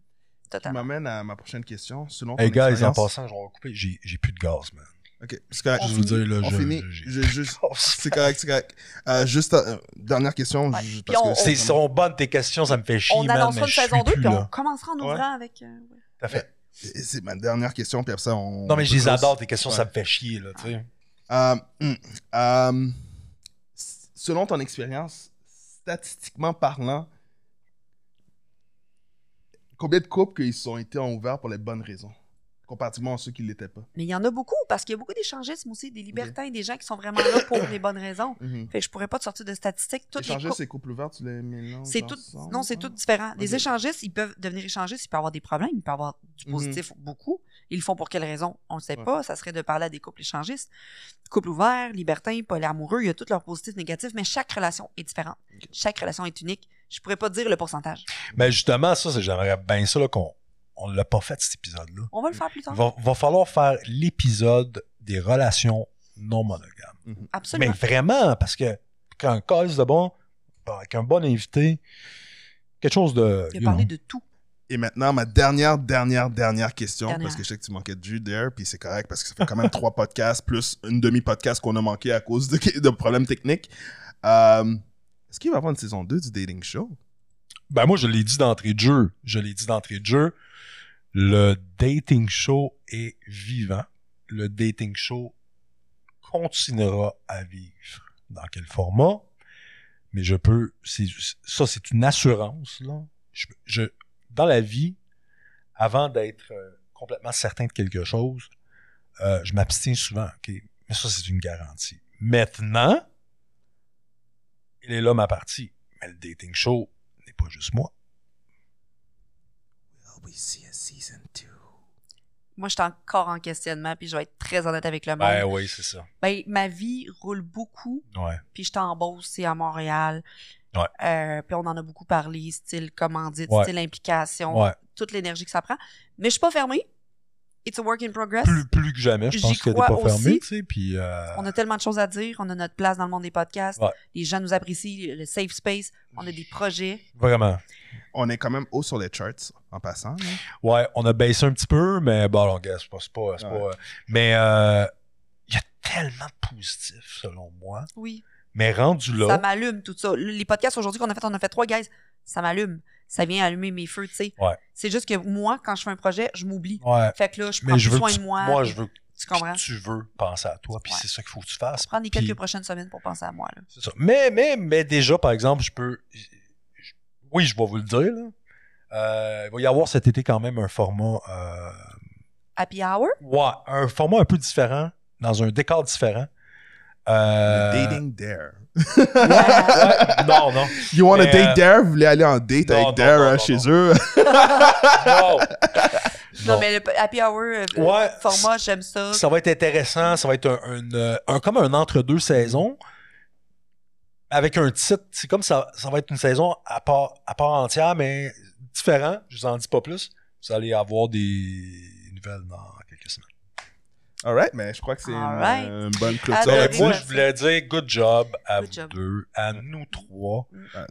Totalement. m'amène à ma prochaine question. Selon ton Hey, guys, en passant, je vais couper. J'ai j'ai plus de gaz, man. Ok, c'est correct. Je vous dire, là, on je- finit. Je- juste- C'est correct, c'est correct. Euh, juste, euh, dernière question. Ouais. parce on- que C'est sont bonnes tes questions, ça me fait chier, On man, annoncera une saison suis 2 plus, puis on commencera en Ouais. ouvrant avec. euh, ouais. T'as fait. C'est ma dernière question, puis après ça, on. Non, mais je les close. adore, tes questions, Ouais. ça me fait chier, là, tu sais. Euh, s- selon ton expérience, statistiquement parlant, combien de couples qu'ils ont été en ouvert pour les bonnes raisons, comparativement à ceux qui ne l'étaient pas? Mais il y en a beaucoup parce qu'il y a beaucoup d'échangisme aussi, des libertins, des gens qui sont vraiment là pour les bonnes raisons. Mhm. Fait que je pourrais pas te sortir de statistiques. Toutes les Échanger couples- ouverts, tu les mélanges C'est tout, ensemble, non, c'est hein? tout différent. Les échangistes, ils peuvent devenir échangistes, ils peuvent avoir des problèmes, ils peuvent avoir du Mhm. positif beaucoup. Ils le font pour quelle raison? On ne sait Ouais. pas. Ça serait de parler à des couples échangistes. Couples ouverts, libertins, polyamoureux, il y a tous leurs positifs, négatifs, mais chaque relation est différente. Chaque relation est unique. Je pourrais pas te dire le pourcentage. Mais justement, ça, c'est- j'aimerais bien ça, là, qu'on on l'a pas fait, cet épisode-là. On va le faire plus tard. Va, va falloir faire l'épisode des relations non monogames. Absolument. Mais vraiment, parce que quand un cas de bon, avec un bon invité, quelque chose de. Il a parlé know. de tout. Et maintenant, ma dernière, dernière, dernière question, Dernière. parce que je sais que tu manquais de jus there, puis c'est correct parce que ça fait quand même trois podcasts plus une demi-podcast qu'on a manqué à cause de, de problèmes techniques. Euh, Est-ce qu'il va y avoir une saison 2 du dating show? Ben moi, je l'ai dit d'entrée de jeu. Je l'ai dit d'entrée de jeu. Le dating show est vivant. Le dating show continuera à vivre. Dans quel format? Mais je peux... Ça, c'est une assurance. Là. Dans la vie, avant d'être euh, complètement certain de quelque chose, euh, je m'abstiens souvent. Mais ça, c'est une garantie. Maintenant, il est là ma partie. Mais le dating show n'est pas juste moi. We see a season 2? Moi, je suis encore en questionnement, puis je vais être très honnête avec le monde. Ben oui, c'est ça. Ben, ma vie roule beaucoup, Ouais. puis je Beauce, c'est à Montréal. Ouais. Euh, puis on en a beaucoup parlé, style commandite, Ouais. style implication, Ouais. toute l'énergie que ça prend. Mais je suis pas fermée. It's a work in progress. Plus, plus que jamais, je pense t'es crois pas fermé, aussi. tu sais, puis... euh, On a tellement de choses à dire, on a notre place dans le monde des podcasts, Ouais. les gens nous apprécient, le safe space, on a des projets. Vraiment. On est quand même haut sur les charts en passant. là. Ouais, on a baissé un petit peu, mais bon, alors, gars, c'est pas... pas, Ouais. pas- mais euh, il y a tellement de positifs, selon moi. Oui. Mais rendu Ça là... m'allume tout ça. Les podcasts aujourd'hui qu'on a fait, on a fait trois guys, ça m'allume. Ça vient allumer mes feux, tu sais. Ouais. C'est juste que moi, quand je fais un projet, je m'oublie. Ouais. Fait que là, je prends je soin de moi. moi, je veux Tu comprends? tu veux penser à toi, puis Ouais. c'est ça qu'il faut que tu fasses. Prendre les quelques prochaines semaines pour penser à moi. Là. C'est ça. Mais, mais, mais déjà, par exemple, je peux. je- Oui, je vais vous le dire. Là. Euh, il va y avoir cet été quand même un format. euh, Happy hour? Ouais, un format un peu différent, dans un décor différent. Euh, Le Dating Dare. ouais, non, non. You want to Mais, date euh, Dare? Vous voulez aller en date non, avec non, Dare non, non, chez non. eux? non. Non, Non. mais le happy hour euh, Ouais, format, j'aime ça. Ça va être intéressant. Ça va être un, un, un- comme un entre-deux saisons. Avec un titre. C'est comme ça. Ça va être une saison à part, à part entière, mais différent. Je vous en dis pas plus. Vous allez avoir des nouvelles dans. Alright, mais je crois que c'est une, Alright. euh, une bonne clôture. moi, je voulais dire good job à Good vous job. deux, à nous trois,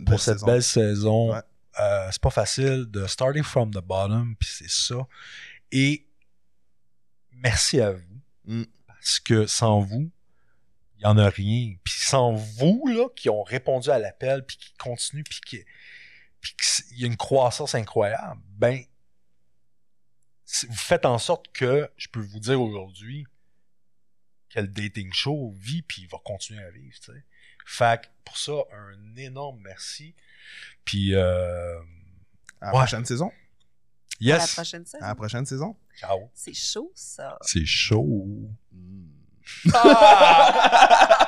pour cette saison. belle saison. Ouais. Euh, c'est pas facile de starting from the bottom, puis c'est ça. Et merci à vous, Mm. parce que sans vous, il y en a rien. Puis sans vous, là, qui ont répondu à l'appel, puis qui continuent, puis qui puis qu'il y a une croissance incroyable, ben, vous faites en sorte que, je peux vous dire aujourd'hui, que le dating show vit, puis il va continuer à vivre, tu sais. Fait que pour ça, un énorme merci. Puis, euh, À la Ouais. prochaine saison. À la yes! prochaine saison. À la prochaine saison. Ciao! C'est chaud, ça. C'est chaud! Mm. Ah!